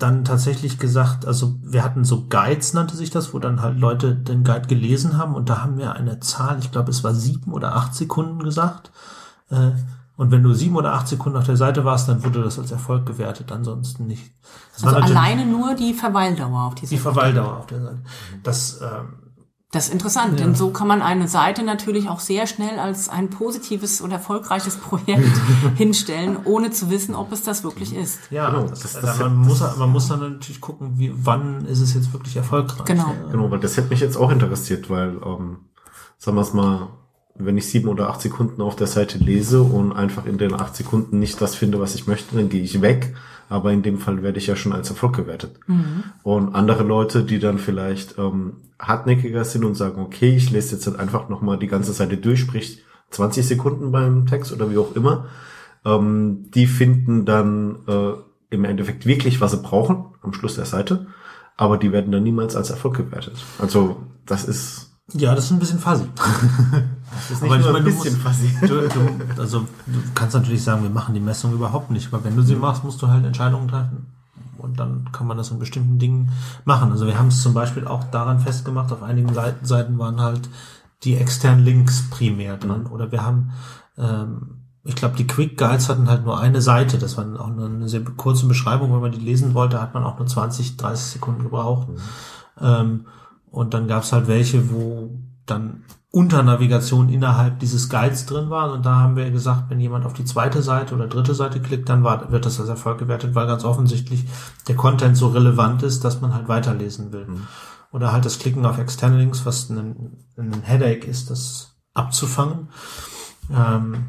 dann tatsächlich gesagt, also wir hatten so Guides, nannte sich das, wo dann halt Leute den Guide gelesen haben und da haben wir eine Zahl, ich glaube es war sieben oder acht Sekunden gesagt. Äh, Und wenn du sieben oder acht Sekunden auf der Seite warst, dann wurde das als Erfolg gewertet, ansonsten nicht. Das Also alleine nur die Verweildauer auf dieser die Verweildauer auf der Seite. Das, ähm, Das ist interessant, denn so kann man eine Seite natürlich auch sehr schnell als ein positives und erfolgreiches Projekt hinstellen, ohne zu wissen, ob es das wirklich ist. ja, Genau, das, das- das, das- man, muss, man muss dann natürlich gucken, wie, wann ist es jetzt wirklich erfolgreich. Genau. Ja. Genau, weil das hätte mich jetzt auch interessiert, weil, ähm, sagen wir es mal, wenn ich sieben oder acht Sekunden auf der Seite lese und einfach in den acht Sekunden nicht das finde, was ich möchte, dann gehe ich weg. Aber in dem Fall werde ich ja schon als Erfolg gewertet. Und andere Leute, die dann vielleicht ähm, hartnäckiger sind und sagen, okay, ich lese jetzt halt einfach nochmal die ganze Seite durch, sprich 20 Sekunden beim Text oder wie auch immer, ähm, die finden dann äh, im Endeffekt wirklich, was sie brauchen am Schluss der Seite. aber die werden dann niemals als Erfolg gewertet. Also das ist, Ja, das ist ein bisschen fuzzy. das ist Aber ich nur meine, fuzzy. Du, du, also du kannst natürlich sagen, wir machen die Messung überhaupt nicht, aber wenn du sie machst, musst du halt Entscheidungen treffen. Und dann kann man das in bestimmten Dingen machen. Also wir haben es zum Beispiel auch daran festgemacht, auf einigen Seiten, waren halt die externen Links primär dran. Oder wir haben, ähm, ich glaube, die Quick Guides hatten halt nur eine Seite. Das war auch nur eine sehr kurze Beschreibung. Wenn man die lesen wollte, hat man auch nur 20, 30 Sekunden gebraucht. Ähm, und dann gab's halt welche, wo dann Unternavigation innerhalb dieses Guides drin waren. Und da haben wir gesagt, wenn jemand auf die zweite Seite oder dritte Seite klickt, dann wird das als Erfolg gewertet, weil ganz offensichtlich der Content so relevant ist, dass man halt weiterlesen will. Oder halt das Klicken auf externe Links, was ein, ein Headache ist, das abzufangen. Ähm,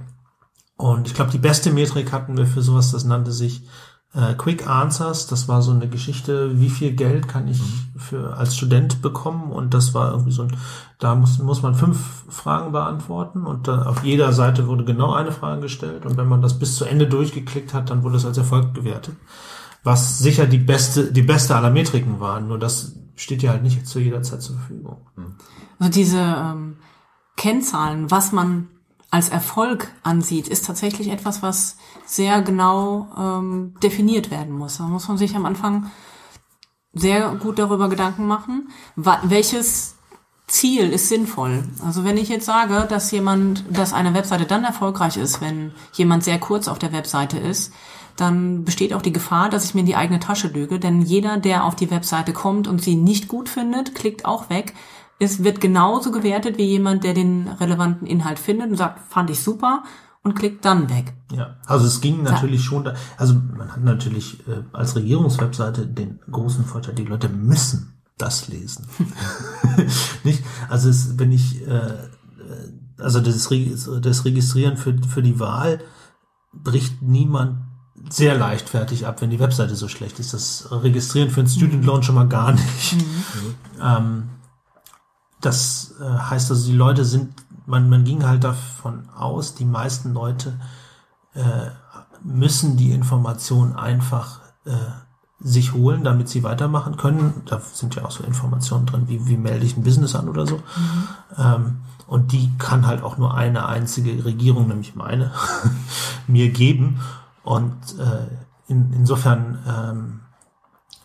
und ich glaube, die beste Metrik hatten wir für sowas, das nannte sich äh, Quick Answers. Das war so eine Geschichte, wie viel Geld kann ich für als Student bekommen? Und das war irgendwie so ein, da muss, muss man fünf Fragen beantworten und da auf jeder Seite wurde genau eine Frage gestellt. Und wenn man das bis zu Ende durchgeklickt hat, dann wurde es als Erfolg gewertet. Was sicher die beste, die beste aller Metriken war. Nur das steht ja halt nicht zu jeder Zeit zur Verfügung. Also diese ähm, Kennzahlen, was man als Erfolg ansieht, ist tatsächlich etwas, was sehr genau ähm, definiert werden muss. Da muss man sich am Anfang sehr gut darüber Gedanken machen, welches Ziel ist sinnvoll. Also wenn ich jetzt sage, dass jemand, dass eine Webseite dann erfolgreich ist, wenn jemand sehr kurz auf der Webseite ist, dann besteht auch die Gefahr, dass ich mir in die eigene Tasche lüge. Denn jeder, der auf die Webseite kommt und sie nicht gut findet, klickt auch weg. Es wird genauso gewertet wie jemand, der den relevanten Inhalt findet und sagt, fand ich super und klickt dann weg. Ja, also es ging natürlich schon da, also man hat natürlich äh, als Regierungswebseite den großen Vorteil, die Leute müssen das lesen. Nicht? Also es, wenn ich, äh, äh, also das, das Registrieren für, für die Wahl bricht niemand sehr leichtfertig ab, wenn die Webseite so schlecht ist. Das Registrieren für einen Student Loan schon mal gar nicht. Ähm, das äh, heißt also, die Leute sind, man, man ging halt davon aus, die meisten Leute äh, müssen die Information einfach äh, sich holen, damit sie weitermachen können. Da sind ja auch so Informationen drin, wie, wie melde ich ein Business an oder so. Ähm, und die kann halt auch nur eine einzige Regierung, nämlich meine, mir geben. Und äh, in, insofern ähm,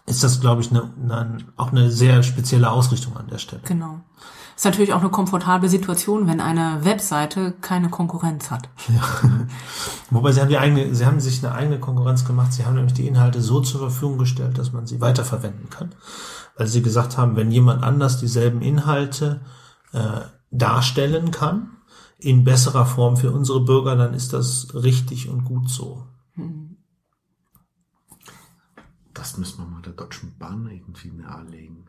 ist das, glaube ich, eine, eine, auch eine sehr spezielle Ausrichtung an der Stelle. Genau. Ist natürlich auch eine komfortable Situation, wenn eine Webseite keine Konkurrenz hat. Wobei sie haben die eigene, sie haben sich eine eigene Konkurrenz gemacht. Sie haben nämlich die Inhalte so zur Verfügung gestellt, dass man sie weiterverwenden kann. Weil sie gesagt haben, wenn jemand anders dieselben Inhalte äh, darstellen kann, in besserer Form für unsere Bürger, dann ist das richtig und gut so. Das müssen wir mal der Deutschen Bahn irgendwie nahelegen.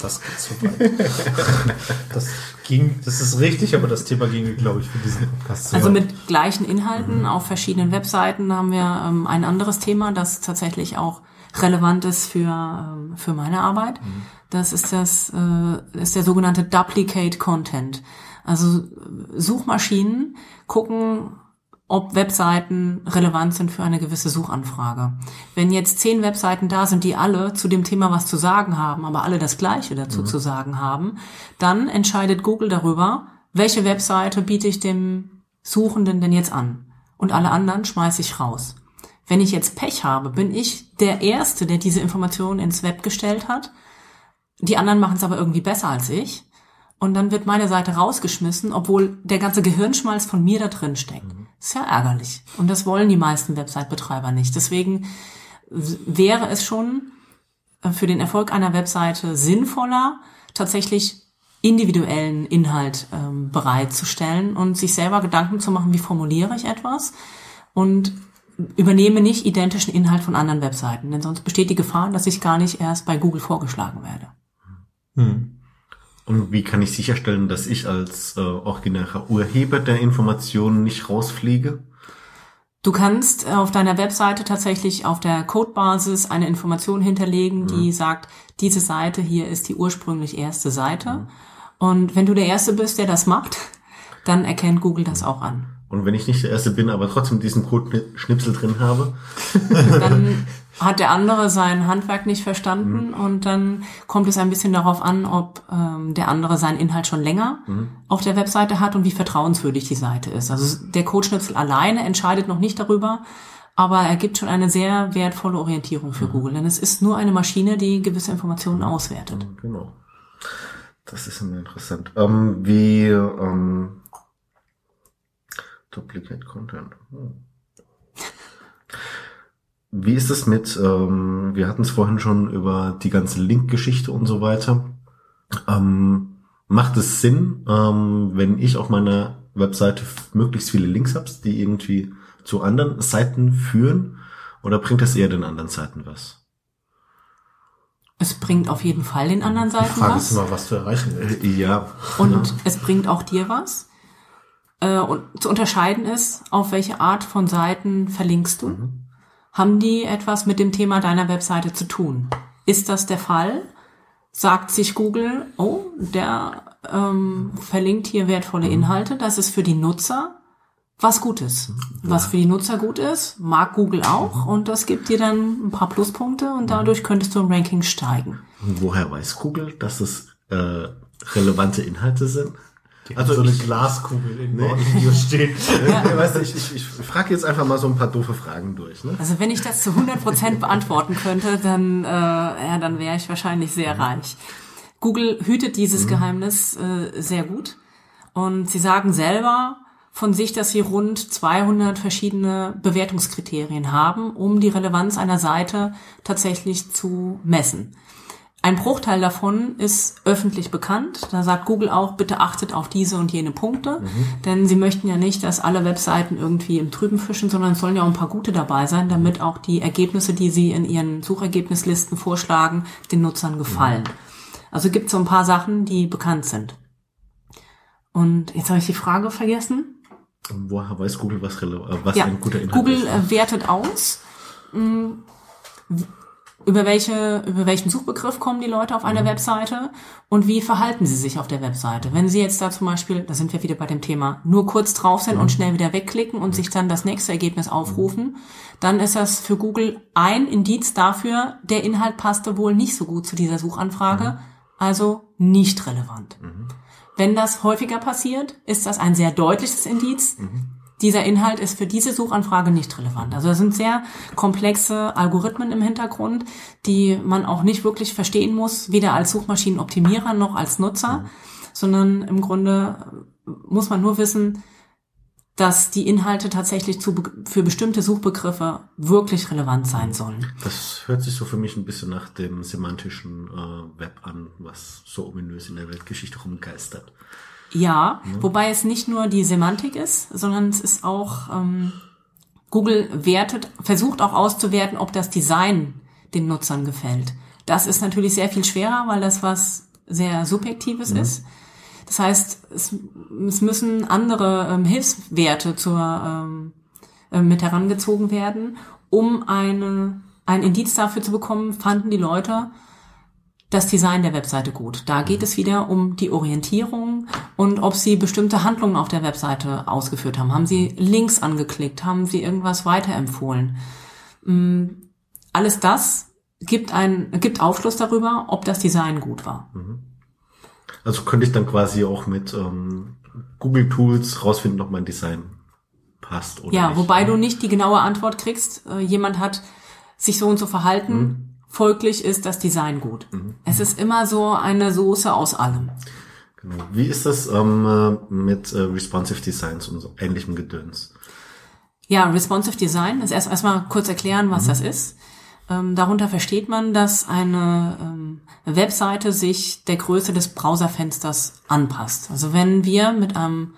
Das geht so weit. das ging, das ist richtig, aber das Thema ging, glaube ich, für diesen Podcast zu Also mit gleichen Inhalten auf verschiedenen Webseiten haben wir ähm, ein anderes Thema, das tatsächlich auch relevant ist für, ähm, für meine Arbeit. Das ist das äh, ist der sogenannte Duplicate Content. Also Suchmaschinen gucken, ob Webseiten relevant sind für eine gewisse Suchanfrage. Wenn jetzt zehn Webseiten da sind, die alle zu dem Thema was zu sagen haben, aber alle das Gleiche dazu zu sagen haben, dann entscheidet Google darüber, welche Webseite biete ich dem Suchenden denn jetzt an? Und alle anderen schmeiße ich raus. Wenn ich jetzt Pech habe, bin ich der Erste, der diese Information ins Web gestellt hat. Die anderen machen es aber irgendwie besser als ich. Und dann wird meine Seite rausgeschmissen, obwohl der ganze Gehirnschmalz von mir da drin steckt. Ist ja ärgerlich. Und das wollen die meisten Website-Betreiber nicht. Deswegen wäre es schon äh, für den Erfolg einer Webseite sinnvoller, tatsächlich individuellen Inhalt ähm, bereitzustellen und sich selber Gedanken zu machen, wie formuliere ich etwas und übernehme nicht identischen Inhalt von anderen Webseiten, denn sonst besteht die Gefahr, dass ich gar nicht erst bei Google vorgeschlagen werde. Hm. Und wie kann ich sicherstellen, dass ich als äh, originärer Urheber der Informationen nicht rausfliege? Du kannst äh, auf deiner Webseite tatsächlich auf der Codebasis eine Information hinterlegen, die sagt, diese Seite hier ist die ursprünglich erste Seite. Und wenn du der Erste bist, der das macht, dann erkennt Google das auch an. Und wenn ich nicht der Erste bin, aber trotzdem diesen Code-Schnipsel drin habe, dann hat der andere sein Handwerk nicht verstanden und dann kommt es ein bisschen darauf an, ob ähm, der andere seinen Inhalt schon länger auf der Webseite hat und wie vertrauenswürdig die Seite ist. Also der Codeschnipsel alleine entscheidet noch nicht darüber, aber er gibt schon eine sehr wertvolle Orientierung für Google, denn es ist nur eine Maschine, die gewisse Informationen auswertet. genau. Das ist immer interessant. Ähm, wie ähm, Duplicate Content. Hm. Wie ist es mit, ähm, wir hatten es vorhin schon über die ganze Link-Geschichte und so weiter. Ähm, macht es Sinn, ähm, wenn ich auf meiner Webseite möglichst viele Links habe, die irgendwie zu anderen Seiten führen? Oder bringt das eher den anderen Seiten was? Es bringt auf jeden Fall den anderen Die Seiten Frage was. ist immer, was du erreichen willst. Äh, Ja. Und es bringt auch dir was. Äh, und zu unterscheiden ist, auf welche Art von Seiten verlinkst du. Haben die etwas mit dem Thema deiner Webseite zu tun? Ist das der Fall? Sagt sich Google, oh, der ähm, verlinkt hier wertvolle Inhalte, das ist für die Nutzer was Gutes. Was für die Nutzer gut ist, mag Google auch und das gibt dir dann ein paar Pluspunkte und dadurch könntest du im Ranking steigen. Und woher weiß Google, dass es äh, relevante Inhalte sind? Also so eine ich- Glaskugel in nee. Video steht. Ja, weißt du, ich, ich, ich frage jetzt einfach mal so ein paar doofe Fragen durch. Ne? Also wenn ich das zu 100% beantworten könnte, dann, äh, ja, dann wäre ich wahrscheinlich sehr reich. Google hütet dieses Geheimnis äh, sehr gut. Und sie sagen selber von sich, dass sie rund 200 verschiedene Bewertungskriterien haben, um die Relevanz einer Seite tatsächlich zu messen. Ein Bruchteil davon ist öffentlich bekannt. Da sagt Google auch, bitte achtet auf diese und jene Punkte. Denn sie möchten ja nicht, dass alle Webseiten irgendwie im Trüben fischen, sondern es sollen ja auch ein paar gute dabei sein, damit auch die Ergebnisse, die sie in ihren Suchergebnislisten vorschlagen, den Nutzern gefallen. Also gibt es so ein paar Sachen, die bekannt sind. Und jetzt habe ich die Frage vergessen. Woher weiß Google, was, äh, was Ja, ein guter Inhalt Google ist? äh, wertet aus, mh, über welche, über welchen Suchbegriff kommen die Leute auf eine Mhm. Webseite und wie verhalten sie sich auf der Webseite. Wenn sie jetzt da zum Beispiel, da sind wir wieder bei dem Thema, nur kurz drauf sind Mhm. und schnell wieder wegklicken und sich dann das nächste Ergebnis aufrufen, dann ist das für Google ein Indiz dafür, der Inhalt passte wohl nicht so gut zu dieser Suchanfrage, Mhm. also nicht relevant. Wenn das häufiger passiert, ist das ein sehr deutliches Indiz. Dieser Inhalt ist für diese Suchanfrage nicht relevant. Also das sind sehr komplexe Algorithmen im Hintergrund, die man auch nicht wirklich verstehen muss, weder als Suchmaschinenoptimierer noch als Nutzer, sondern im Grunde muss man nur wissen, dass die Inhalte tatsächlich zu, für bestimmte Suchbegriffe wirklich relevant sein sollen. Das hört sich so für mich ein bisschen nach dem semantischen äh, Web an, was so ominös in der Weltgeschichte rumgeistert. Ja, wobei es nicht nur die Semantik ist, sondern es ist auch, ähm, Google wertet, versucht auch auszuwerten, ob das Design den Nutzern gefällt. Das ist natürlich sehr viel schwerer, weil das was sehr Subjektives ist. Das heißt, es, es müssen andere ähm, Hilfswerte zur, ähm, äh, mit herangezogen werden, um eine, ein Indiz dafür zu bekommen, fanden die Leute das Design der Webseite gut. Da geht es wieder um die Orientierung und ob sie bestimmte Handlungen auf der Webseite ausgeführt haben. Haben sie Links angeklickt? Haben sie irgendwas weiterempfohlen? Mm, Alles das gibt ein, gibt Aufschluss darüber, ob das Design gut war. Also könnte ich dann quasi auch mit ähm, Google Tools rausfinden, ob mein Design passt oder Ja, nicht. wobei du nicht die genaue Antwort kriegst. Äh, jemand hat sich so und so verhalten. Folglich ist das Design gut. Es ist immer so eine Soße aus allem. Genau. Wie ist das ähm, äh, mit äh, responsive Designs und so ähnlichem Gedöns? Ja, responsive Design, das erst erstmal kurz erklären, was das ist. Ähm, darunter versteht man, dass eine ähm, Webseite sich der Größe des Browserfensters anpasst. Also wenn wir mit einem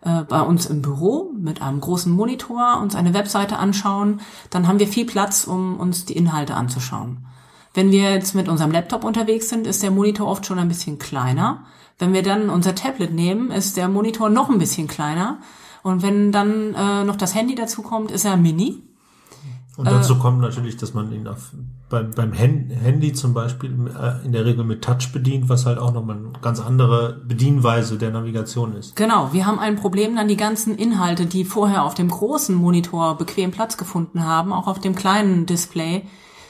äh, bei uns im Büro mit einem großen Monitor uns eine Webseite anschauen, dann haben wir viel Platz, um uns die Inhalte anzuschauen. Wenn wir jetzt mit unserem Laptop unterwegs sind, ist der Monitor oft schon ein bisschen kleiner. Wenn wir dann unser Tablet nehmen, ist der Monitor noch ein bisschen kleiner. Und wenn dann äh, noch das Handy dazu kommt, ist er mini. Und dazu kommt natürlich, dass man ihn auf, beim, beim Hand- Handy zum Beispiel äh, in der Regel mit Touch bedient, was halt auch nochmal eine ganz andere Bedienweise der Navigation ist. Genau, wir haben ein Problem, dann die ganzen Inhalte, die vorher auf dem großen Monitor bequem Platz gefunden haben, auch auf dem kleinen Display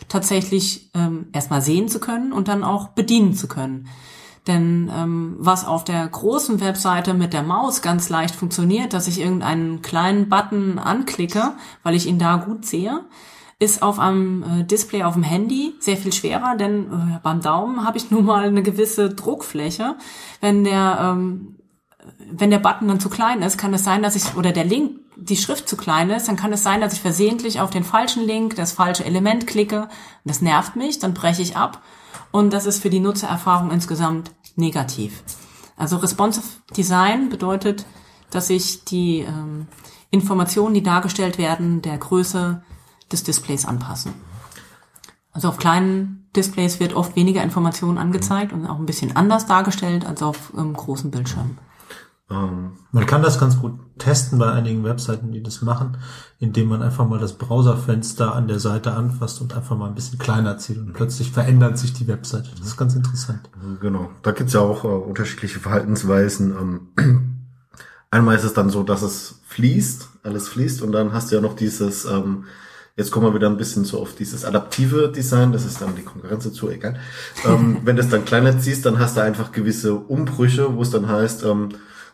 tatsächlich ähm, erstmal sehen zu können und dann auch bedienen zu können. Denn ähm, was auf der großen Webseite mit der Maus ganz leicht funktioniert, dass ich irgendeinen kleinen Button anklicke, weil ich ihn da gut sehe, ist auf einem äh, Display auf dem Handy sehr viel schwerer, denn äh, beim Daumen habe ich nun mal eine gewisse Druckfläche. Wenn der ähm, wenn der Button dann zu klein ist, kann es sein, dass ich, oder der Link, die Schrift zu klein ist, dann kann es sein, dass ich versehentlich auf den falschen Link, das falsche Element klicke. Das nervt mich, dann breche ich ab. Und das ist für die Nutzererfahrung insgesamt negativ. Also responsive Design bedeutet, dass sich die ähm, Informationen, die dargestellt werden, der Größe des Displays anpassen. Also auf kleinen Displays wird oft weniger Informationen angezeigt und auch ein bisschen anders dargestellt als auf ähm, großen Bildschirmen. Ähm, Man kann das ganz gut testen bei einigen Webseiten, die das machen, indem man einfach mal das Browserfenster an der Seite anfasst und einfach mal ein bisschen kleiner zieht und plötzlich verändert sich die Webseite. Das ist ganz interessant. Genau. Da gibt's ja auch äh, unterschiedliche Verhaltensweisen. Ähm, einmal ist es dann so, dass es fließt, alles fließt und dann hast du ja noch dieses, ähm, jetzt kommen wir wieder ein bisschen so auf dieses adaptive Design, das ist dann die Konkurrenz dazu, egal. Ähm, wenn du es dann kleiner ziehst, dann hast du einfach gewisse Umbrüche, wo es dann heißt, ähm,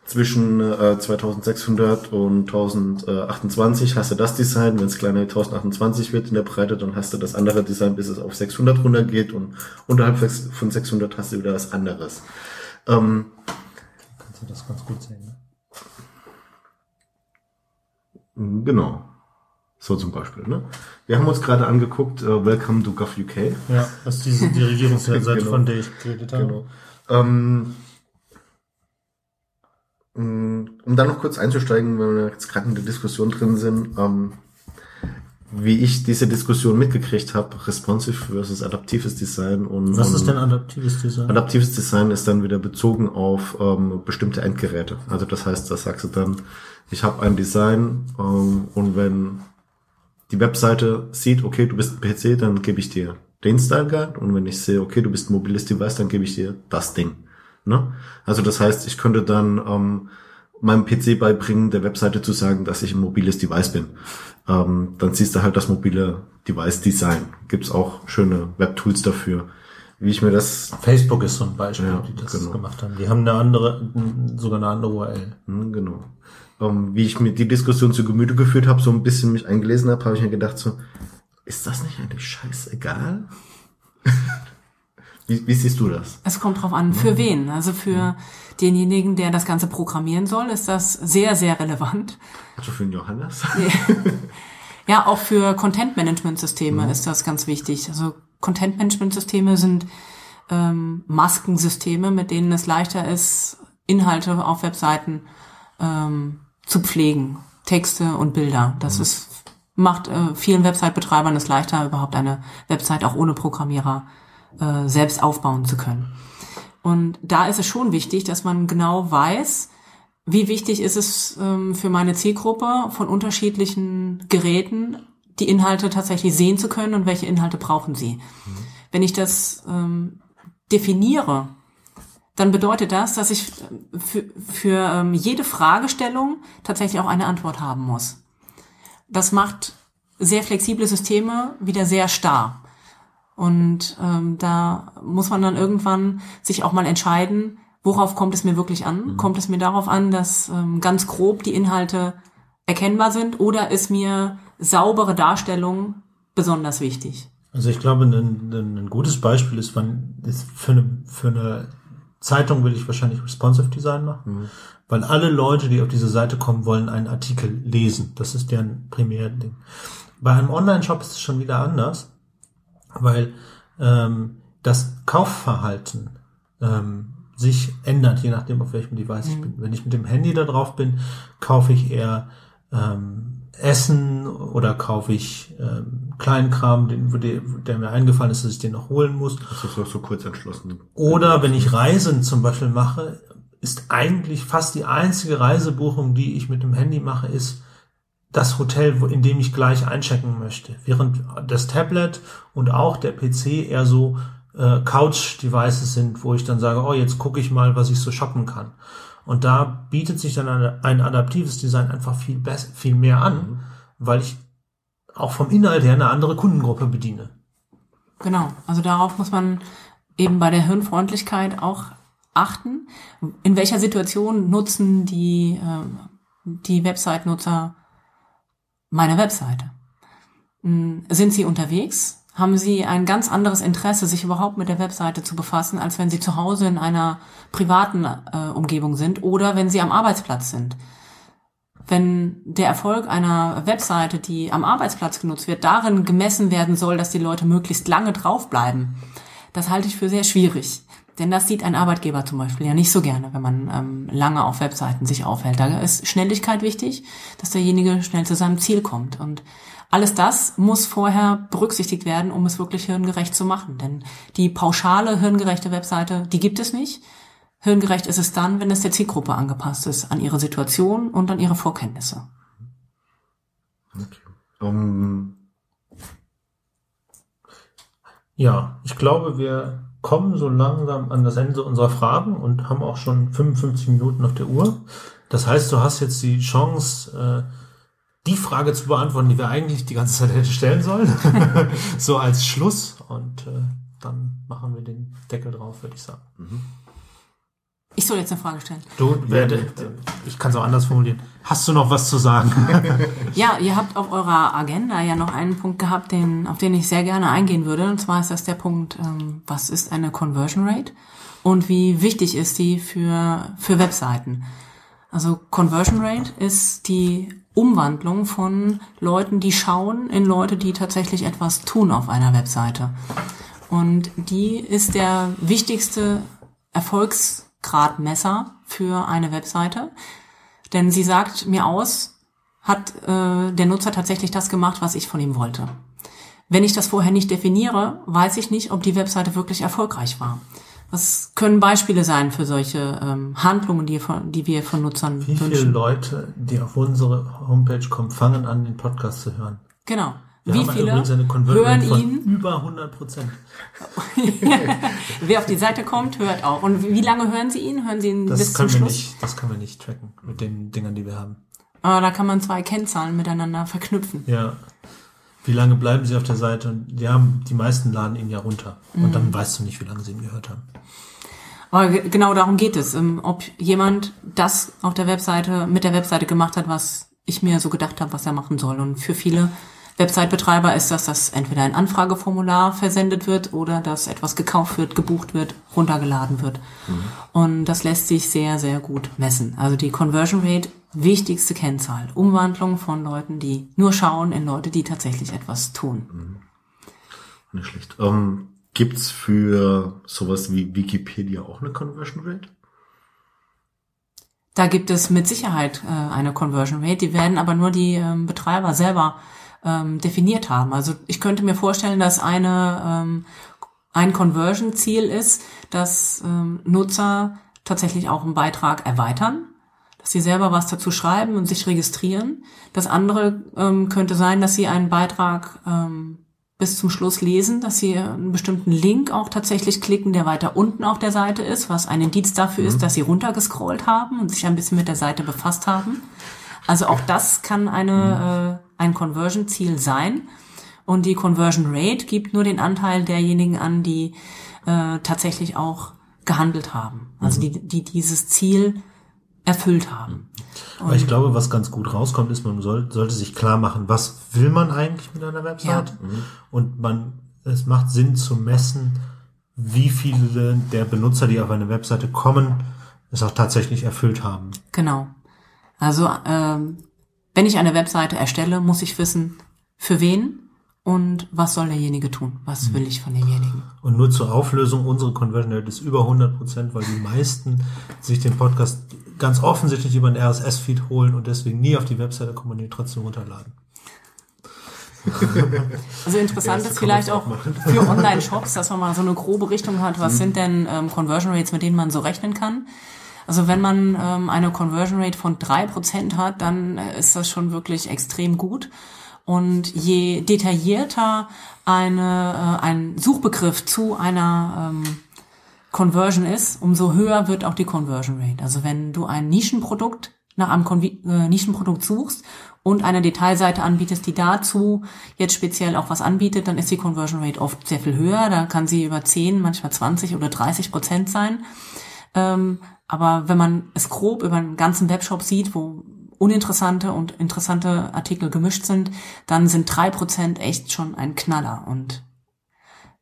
zwischen äh, 2600 und 1028 hast du das Design, wenn es kleiner als 1028 wird in der Breite, dann hast du das andere Design, bis es auf 600 runtergeht und unterhalb von 600 hast du wieder was anderes. Ähm, Kannst du das ganz gut sehen. Ne? Genau. So zum Beispiel. Ne? Wir haben uns gerade angeguckt, äh, Welcome to Gov UK. Ja, das ist diese, die Regierungsseite, Genau. von der ich geredet habe. Genau. Ähm, um da noch kurz einzusteigen, wenn wir jetzt gerade in der Diskussion drin sind, ähm, wie ich diese Diskussion mitgekriegt habe, responsive versus adaptives Design und Was ist denn adaptives Design? Adaptives Design ist dann wieder bezogen auf ähm, bestimmte Endgeräte. Also das heißt, da sagst du dann, ich habe ein Design ähm, und wenn die Webseite sieht, okay, du bist ein PC, dann gebe ich dir den Style Guide und wenn ich sehe, okay, du bist ein mobiles Device, dann gebe ich dir das Ding. Ne? Also das heißt, ich könnte dann ähm, meinem PC beibringen, der Webseite zu sagen, dass ich ein mobiles Device bin. Ähm, dann siehst du halt das mobile Device Design. Gibt's auch schöne Webtools dafür. Wie ich mir das Facebook ist so ein Beispiel, Ja, die das genau. gemacht haben. Die haben eine andere, sogar eine andere URL. Hm, Genau. Ähm, wie ich mir die Diskussion zu Gemüte geführt habe, so ein bisschen mich eingelesen habe, habe ich mir gedacht so, ist das nicht eigentlich scheißegal? Wie, wie siehst du das? Es kommt drauf an, für wen. Also für denjenigen, der das Ganze programmieren soll, ist das sehr, sehr relevant. Also für den Johannes? Ja, auch für Content-Management-Systeme ist das ganz wichtig. Also Content-Management-Systeme sind ähm, Maskensysteme, mit denen es leichter ist, Inhalte auf Webseiten ähm, zu pflegen. Texte und Bilder. Das ist, macht äh, vielen Website-Betreibern es leichter, überhaupt eine Website auch ohne Programmierer äh, selbst aufbauen zu können. Und da ist es schon wichtig, dass man genau weiß, wie wichtig ist es ähm, für meine Zielgruppe von unterschiedlichen Geräten, die Inhalte tatsächlich sehen zu können und welche Inhalte brauchen sie. Wenn ich das ähm, definiere, dann bedeutet das, dass ich äh, für, für ähm, jede Fragestellung tatsächlich auch eine Antwort haben muss. Das macht sehr flexible Systeme wieder sehr starr. Und ähm, da muss man dann irgendwann sich auch mal entscheiden, worauf kommt es mir wirklich an? Kommt es mir darauf an, dass ähm, ganz grob die Inhalte erkennbar sind oder ist mir saubere Darstellung besonders wichtig? Also ich glaube, ein, ein, ein gutes Beispiel ist, man ist für eine, für eine Zeitung will ich wahrscheinlich responsive Design machen, weil alle Leute, die auf diese Seite kommen, wollen einen Artikel lesen. Das ist deren Primärding. Bei einem Online-Shop ist es schon wieder anders, weil ähm, das Kaufverhalten ähm, sich ändert, je nachdem, auf welchem Device ich bin. Wenn ich mit dem Handy da drauf bin, kaufe ich eher ähm, Essen oder kaufe ich ähm, Kleinkram, den, der mir eingefallen ist, dass ich den noch holen muss. Das ist doch so kurz entschlossen. Oder wenn ich Reisen zum Beispiel mache, ist eigentlich fast die einzige Reisebuchung, die ich mit dem Handy mache, ist das Hotel, wo- in dem ich gleich einchecken möchte. Während das Tablet und auch der PC eher so äh, Couch-Devices sind, wo ich dann sage, oh, jetzt gucke ich mal, was ich so shoppen kann. Und da bietet sich dann eine, ein adaptives Design einfach viel besser, viel mehr an, weil ich auch vom Inhalt her eine andere Kundengruppe bediene. Genau, also darauf muss man eben bei der Hirnfreundlichkeit auch achten. In welcher Situation nutzen die, ähm, die Website-Nutzer meine Webseite? Hm, Sind sie unterwegs? Haben sie ein ganz anderes Interesse, sich überhaupt mit der Webseite zu befassen, als wenn sie zu Hause in einer privaten äh, Umgebung sind oder wenn sie am Arbeitsplatz sind? wenn der Erfolg einer Webseite, die am Arbeitsplatz genutzt wird, darin gemessen werden soll, dass die Leute möglichst lange draufbleiben, das halte ich für sehr schwierig. Denn das sieht ein Arbeitgeber zum Beispiel ja nicht so gerne, wenn man ähm, lange auf Webseiten sich aufhält. Da ist Schnelligkeit wichtig, dass derjenige schnell zu seinem Ziel kommt. Und alles das muss vorher berücksichtigt werden, um es wirklich hirngerecht zu machen. Denn die pauschale hirngerechte Webseite, die gibt es nicht. Hirngerecht ist es dann, wenn es der Zielgruppe angepasst ist, an ihre Situation und an ihre Vorkenntnisse. Okay. Um, Ja, ich glaube, wir kommen so langsam an das Ende unserer Fragen und haben auch schon 55 Minuten auf der Uhr. Das heißt, du hast jetzt die Chance, äh, die Frage zu beantworten, die wir eigentlich die ganze Zeit hätte stellen sollen. so als Schluss. Und äh, dann machen wir den Deckel drauf, würde ich sagen. Ich soll jetzt eine Frage stellen. Du, werde, ich kann es auch anders formulieren. Hast du noch was zu sagen? Ja, ihr habt auf eurer Agenda ja noch einen Punkt gehabt, den, auf den ich sehr gerne eingehen würde. Und zwar ist das der Punkt, ähm, was ist eine Conversion Rate und wie wichtig ist die für, für Webseiten? Also Conversion Rate ist die Umwandlung von Leuten, die schauen, in Leute, die tatsächlich etwas tun auf einer Webseite. Und die ist der wichtigste Erfolgsgradmesser für eine Webseite. Denn sie sagt mir aus, hat äh, der Nutzer tatsächlich das gemacht, was ich von ihm wollte. Wenn ich das vorher nicht definiere, weiß ich nicht, ob die Webseite wirklich erfolgreich war. Was können Beispiele sein für solche ähm, Handlungen, die, von, die wir von Nutzern Wie viele wünschen? Leute, die auf unsere Homepage kommen, fangen an, den Podcast zu hören? Genau. Wir Wie viele hören ihn? über 100 Prozent. Wer auf die Seite kommt, hört auch. Und wie lange hören Sie ihn? Hören Sie ihn Das bis zum können wir Schluss? nicht, das können wir nicht tracken mit den Dingern, die wir haben. Aber da kann man zwei Kennzahlen miteinander verknüpfen. Ja. Wie lange bleiben sie auf der Seite? Und ja, die meisten laden ihn ja runter. Und Mhm. dann weißt du nicht, wie lange sie ihn gehört haben. Aber ge- genau darum geht es. ähm, Ob jemand das auf der Webseite, mit der Webseite gemacht hat, was ich mir so gedacht habe, was er machen soll. Und für viele Website-Betreiber ist das, dass entweder ein Anfrageformular versendet wird oder dass etwas gekauft wird, gebucht wird, runtergeladen wird. Und das lässt sich sehr, sehr gut messen. Also die Conversion Rate, wichtigste Kennzahl. Umwandlung von Leuten, die nur schauen, in Leute, die tatsächlich etwas tun. nicht schlecht. Um, gibt's für sowas wie Wikipedia auch eine Conversion Rate? Da gibt es mit Sicherheit äh, eine Conversion Rate, die werden aber nur die ähm, Betreiber selber ähm, definiert haben. Also ich könnte mir vorstellen, dass eine ähm, ein Conversion-Ziel ist, dass ähm, Nutzer tatsächlich auch einen Beitrag erweitern, dass sie selber was dazu schreiben und sich registrieren. Das andere ähm, könnte sein, dass sie einen Beitrag ähm, bis zum Schluss lesen, dass sie einen bestimmten Link auch tatsächlich klicken, der weiter unten auf der Seite ist, was ein Indiz dafür ist, dass sie runtergescrollt haben und sich ein bisschen mit der Seite befasst haben. Also auch das kann eine, äh, ein Conversion-Ziel sein. Und die Conversion Rate gibt nur den Anteil derjenigen an, die äh, tatsächlich auch gehandelt haben. Also die, die dieses Ziel erfüllt haben. Aber ich glaube, was ganz gut rauskommt, ist, man soll, sollte sich klar machen, was will man eigentlich mit einer Website? Und man, es macht Sinn zu messen, wie viele der Benutzer, die auf eine Webseite kommen, es auch tatsächlich erfüllt haben. Genau. Also ähm, wenn ich eine Webseite erstelle, muss ich wissen, für wen und was soll derjenige tun? Was will ich von demjenigen? Und nur zur Auflösung, unsere Conversion Rate ist über 100 Prozent, weil die meisten sich den Podcast ganz offensichtlich über einen RSS-Feed holen und deswegen nie auf die Webseite kommen und ihn trotzdem runterladen. Also interessant Ja, ist vielleicht auch auch für Online-Shops, dass man mal so eine grobe Richtung hat, was sind denn ähm, Conversion Rates, mit denen man so rechnen kann. Also wenn man ähm, eine Conversion Rate von drei Prozent hat, dann äh, ist das schon wirklich extrem gut. Und je detaillierter eine, äh, ein Suchbegriff zu einer ähm, Conversion ist, umso höher wird auch die Conversion Rate. Also wenn du ein Nischenprodukt nach einem Konvi äh, Nischenprodukt suchst und eine Detailseite anbietest, die dazu jetzt speziell auch was anbietet, dann ist die Conversion Rate oft sehr viel höher. Da kann sie über 10, manchmal 20 oder 30 Prozent sein. Ähm, aber wenn man es grob über einen ganzen Webshop sieht, wo uninteressante und interessante Artikel gemischt sind, dann sind drei Prozent echt schon ein Knaller. Und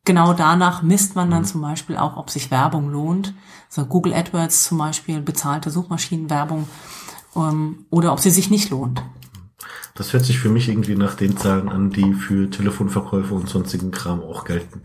genau danach misst man dann zum Beispiel auch, ob sich Werbung lohnt. Also Google AdWords zum Beispiel, bezahlte Suchmaschinenwerbung, ähm, oder ob sie sich nicht lohnt. Das hört sich für mich irgendwie nach den Zahlen an, die für Telefonverkäufe und sonstigen Kram auch gelten.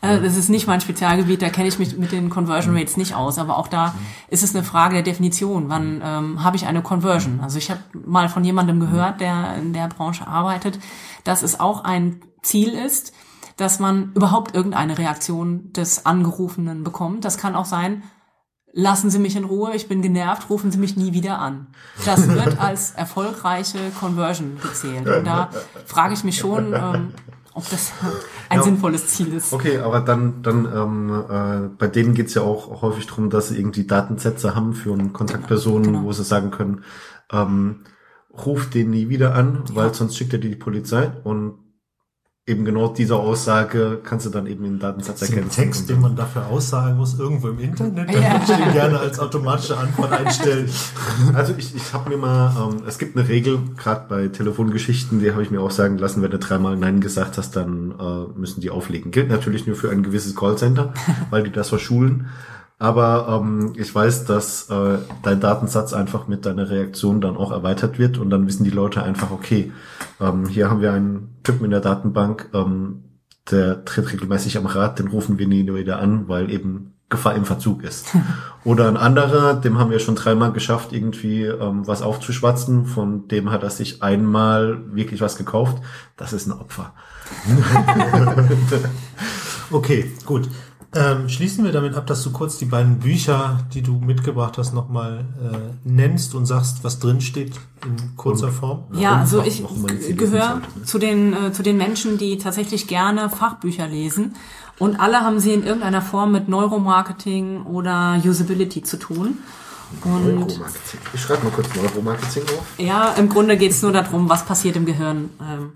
Also das ist nicht mein Spezialgebiet, da kenne ich mich mit den Conversion Rates nicht aus, aber auch da ist es eine Frage der Definition. Wann ähm, habe ich eine Conversion? Also ich habe mal von jemandem gehört, der in der Branche arbeitet, dass es auch ein Ziel ist, dass man überhaupt irgendeine Reaktion des Angerufenen bekommt. Das kann auch sein, lassen Sie mich in Ruhe, ich bin genervt, rufen Sie mich nie wieder an. Das wird als erfolgreiche Conversion gezählt. Und da frage ich mich schon, ähm, ob das ein ja, sinnvolles Ziel ist. Okay, aber dann, dann ähm, äh, bei denen geht's ja auch häufig darum, dass sie irgendwie Datensätze haben für Kontaktpersonen, genau. wo sie sagen können, ähm, ruf den nie wieder an, weil ja. sonst schickt er dir die Polizei und eben genau diese Aussage kannst du dann eben im Datensatz erkennen. Text, den man dafür aussagen muss, irgendwo im Internet, dann ja. würde ich den gerne als automatische Antwort einstellen. Also ich, ich habe mir mal, ähm, es gibt eine Regel, gerade bei Telefongeschichten, die habe ich mir auch sagen lassen, wenn du dreimal Nein gesagt hast, dann äh, müssen die auflegen. Gilt natürlich nur für ein gewisses Callcenter, weil die das verschulen. Aber ähm, ich weiß, dass äh, dein Datensatz einfach mit deiner Reaktion dann auch erweitert wird und dann wissen die Leute einfach, okay, ähm, hier haben wir einen Typen in der Datenbank, ähm, der tritt regelmäßig am Rad, den rufen wir nie wieder an, weil eben Gefahr im Verzug ist. Oder ein anderer, dem haben wir schon dreimal geschafft, irgendwie ähm, was aufzuschwatzen, von dem hat er sich einmal wirklich was gekauft. Das ist ein Opfer. okay, gut. Ähm, schließen wir damit ab, dass du kurz die beiden Bücher, die du mitgebracht hast, nochmal äh, nennst und sagst, was drin steht in kurzer Form. Ja, also ich gehöre zu den äh, zu den Menschen, die tatsächlich gerne Fachbücher lesen und alle haben sie in irgendeiner Form mit Neuromarketing oder Usability zu tun. Und ich schreibe mal kurz Neuromarketing auf. Ja, im Grunde geht es nur darum, was passiert im Gehirn. Ähm,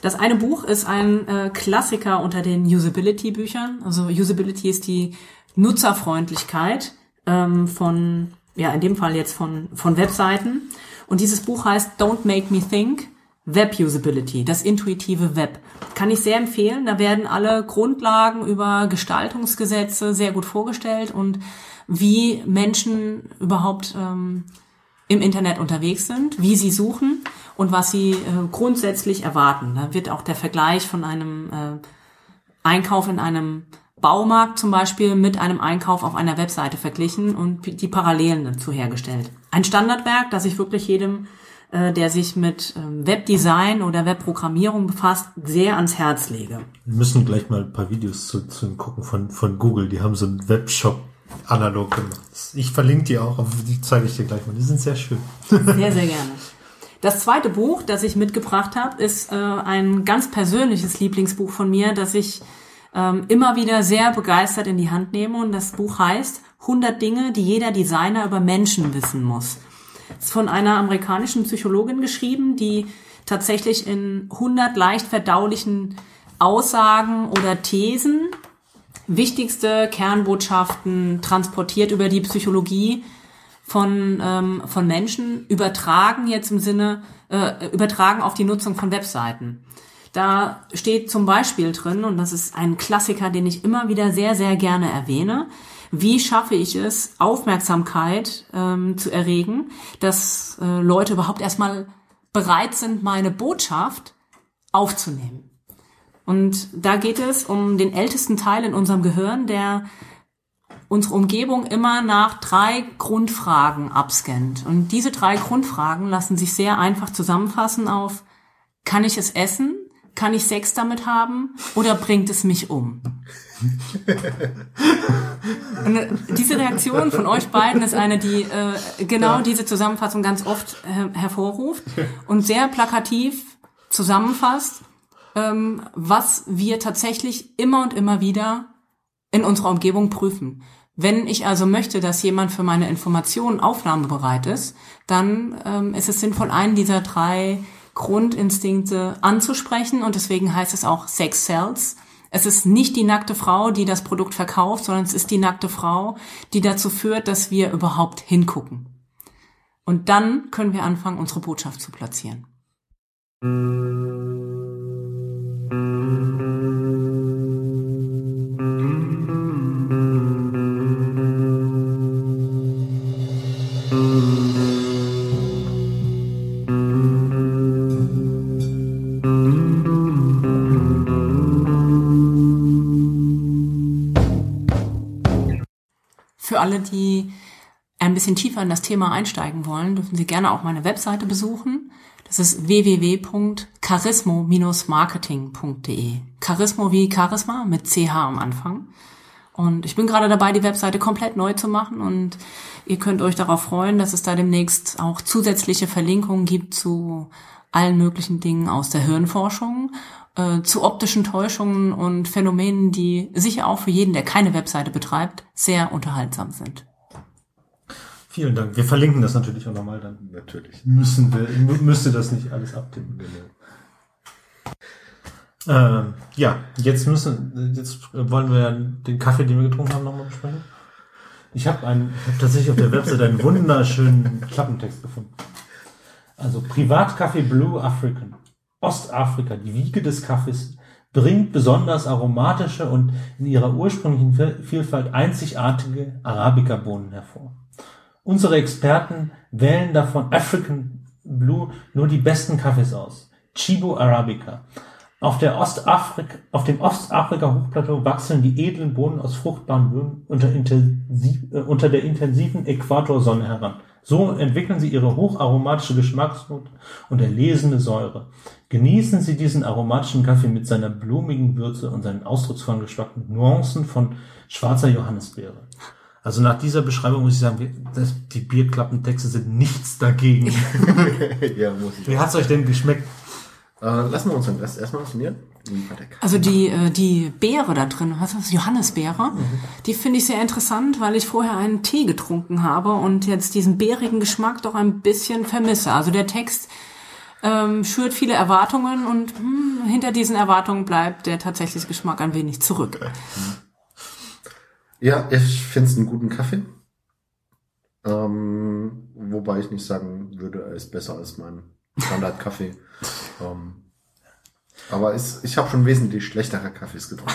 das eine Buch ist ein äh, Klassiker unter den Usability-Büchern. Also Usability ist die Nutzerfreundlichkeit ähm, von, ja, in dem Fall jetzt von, von Webseiten. Und dieses Buch heißt Don't Make Me Think, Web Usability, das intuitive Web. Kann ich sehr empfehlen. Da werden alle Grundlagen über Gestaltungsgesetze sehr gut vorgestellt und wie Menschen überhaupt ähm, im Internet unterwegs sind, wie sie suchen und was sie äh, grundsätzlich erwarten. Da wird auch der Vergleich von einem äh, Einkauf in einem Baumarkt zum Beispiel mit einem Einkauf auf einer Webseite verglichen und die Parallelen dazu hergestellt. Ein Standardwerk, das ich wirklich jedem, äh, der sich mit äh, Webdesign oder Webprogrammierung befasst, sehr ans Herz lege. Wir müssen gleich mal ein paar Videos zu, zu gucken von, von Google. Die haben so einen Webshop analog gemacht. Ich verlinke die auch, aber die zeige ich dir gleich mal. Die sind sehr schön. Sehr, sehr gerne. Das zweite Buch, das ich mitgebracht habe, ist äh, ein ganz persönliches Lieblingsbuch von mir, das ich ähm, immer wieder sehr begeistert in die Hand nehme. Und das Buch heißt 100 Dinge, die jeder Designer über Menschen wissen muss. Es ist von einer amerikanischen Psychologin geschrieben, die tatsächlich in 100 leicht verdaulichen Aussagen oder Thesen wichtigste Kernbotschaften transportiert über die Psychologie von, ähm, von Menschen, übertragen jetzt im Sinne, äh, übertragen auf die Nutzung von Webseiten. Da steht zum Beispiel drin, und das ist ein Klassiker, den ich immer wieder sehr, sehr gerne erwähne, wie schaffe ich es, Aufmerksamkeit ähm, zu erregen, dass äh, Leute überhaupt erstmal bereit sind, meine Botschaft aufzunehmen. Und da geht es um den ältesten Teil in unserem Gehirn, der unsere Umgebung immer nach drei Grundfragen abscannt. Und diese drei Grundfragen lassen sich sehr einfach zusammenfassen auf, kann ich es essen? Kann ich Sex damit haben? Oder bringt es mich um? Und äh, diese Reaktion von euch beiden ist eine, die äh, genau Ja. diese Zusammenfassung ganz oft äh, hervorruft und sehr plakativ zusammenfasst, ähm, was wir tatsächlich immer und immer wieder in unserer Umgebung prüfen. Wenn ich also möchte, dass jemand für meine Informationen aufnahmebereit ist, dann ähm, ist es sinnvoll, einen dieser drei Grundinstinkte anzusprechen und deswegen heißt es auch Sex Sells. Es ist nicht die nackte Frau, die das Produkt verkauft, sondern es ist die nackte Frau, die dazu führt, dass wir überhaupt hingucken. Und dann können wir anfangen, unsere Botschaft zu platzieren. Für alle, die ein bisschen tiefer in das Thema einsteigen wollen, dürfen Sie gerne auch meine Webseite besuchen. Das ist www.charismo-marketing.de. Charismo wie Charisma mit CH am Anfang. Und ich bin gerade dabei, die Webseite komplett neu zu machen und ihr könnt euch darauf freuen, dass es da demnächst auch zusätzliche Verlinkungen gibt zu allen möglichen Dingen aus der Hirnforschung, äh, zu optischen Täuschungen und Phänomenen, die sicher auch für jeden, der keine Webseite betreibt, sehr unterhaltsam sind. Vielen Dank. Wir verlinken das natürlich auch nochmal, dann Natürlich. müssen wir, mü- müsste das nicht alles abtippen. Ähm, ja, jetzt müssen, jetzt wollen wir den Kaffee, den wir getrunken haben, nochmal besprechen. Ich habe einen, ich habe tatsächlich auf der Webseite einen wunderschönen Klappentext gefunden. Also Privatkaffee Blue African. Ostafrika, die Wiege des Kaffees, bringt besonders aromatische und in ihrer ursprünglichen Viel- Vielfalt einzigartige Arabica-Bohnen hervor. Unsere Experten wählen davon African Blue nur die besten Kaffees aus. Chibo Arabica. Auf, der Ostafrika, auf dem Ostafrika-Hochplateau wachsen die edlen Bohnen aus fruchtbaren Böden unter, intensiv, äh, unter der intensiven Äquatorsonne heran. So entwickeln sie ihre hocharomatische Geschmacksnote und erlesene Säure. Genießen Sie diesen aromatischen Kaffee mit seiner blumigen Würze und seinen ausdrucksvollen Geschmack mit Nuancen von schwarzer Johannisbeere. Also nach dieser Beschreibung muss ich sagen, das, die Bierklappentexte sind nichts dagegen. ja, muss ich. Wie hat's euch denn geschmeckt? Äh, lassen wir uns den Rest erstmal Kaffee? Also die, äh, die Beere da drin, was ist das, Johannisbeere, die finde ich sehr interessant, weil ich vorher einen Tee getrunken habe und jetzt diesen beerigen Geschmack doch ein bisschen vermisse. Also der Text ähm, schürt viele Erwartungen und hm, hinter diesen Erwartungen bleibt der tatsächliche Geschmack ein wenig zurück. Ja, ich finde es einen guten Kaffee. Ähm, wobei ich nicht sagen würde, er ist besser als mein Standardkaffee. ähm, aber es, ich habe schon wesentlich schlechtere Kaffees getrunken.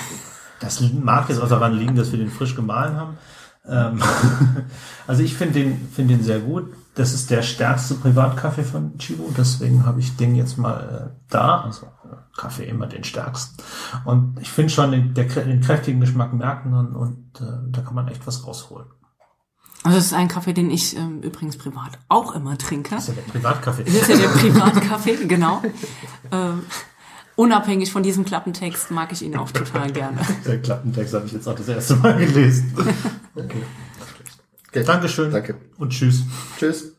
Das mag jetzt auch daran liegen, dass wir den frisch gemahlen haben. Ähm, also ich finde den, finde den sehr gut. Das ist der stärkste Privatkaffee von Chibo, deswegen habe ich den jetzt mal äh, da. Also Kaffee immer den stärksten. Und ich finde schon den, der, den kräftigen Geschmack merken und, und äh, da kann man echt was rausholen. Also es ist ein Kaffee, den ich ähm, übrigens privat auch immer trinke. Das ist ja der Privatkaffee. Das ist ja der Privatkaffee, genau. Ähm, unabhängig von diesem Klappentext mag ich ihn auch total gerne. Der Klappentext habe ich jetzt auch das erste Mal gelesen. Okay. Dankeschön Danke. und tschüss. Tschüss.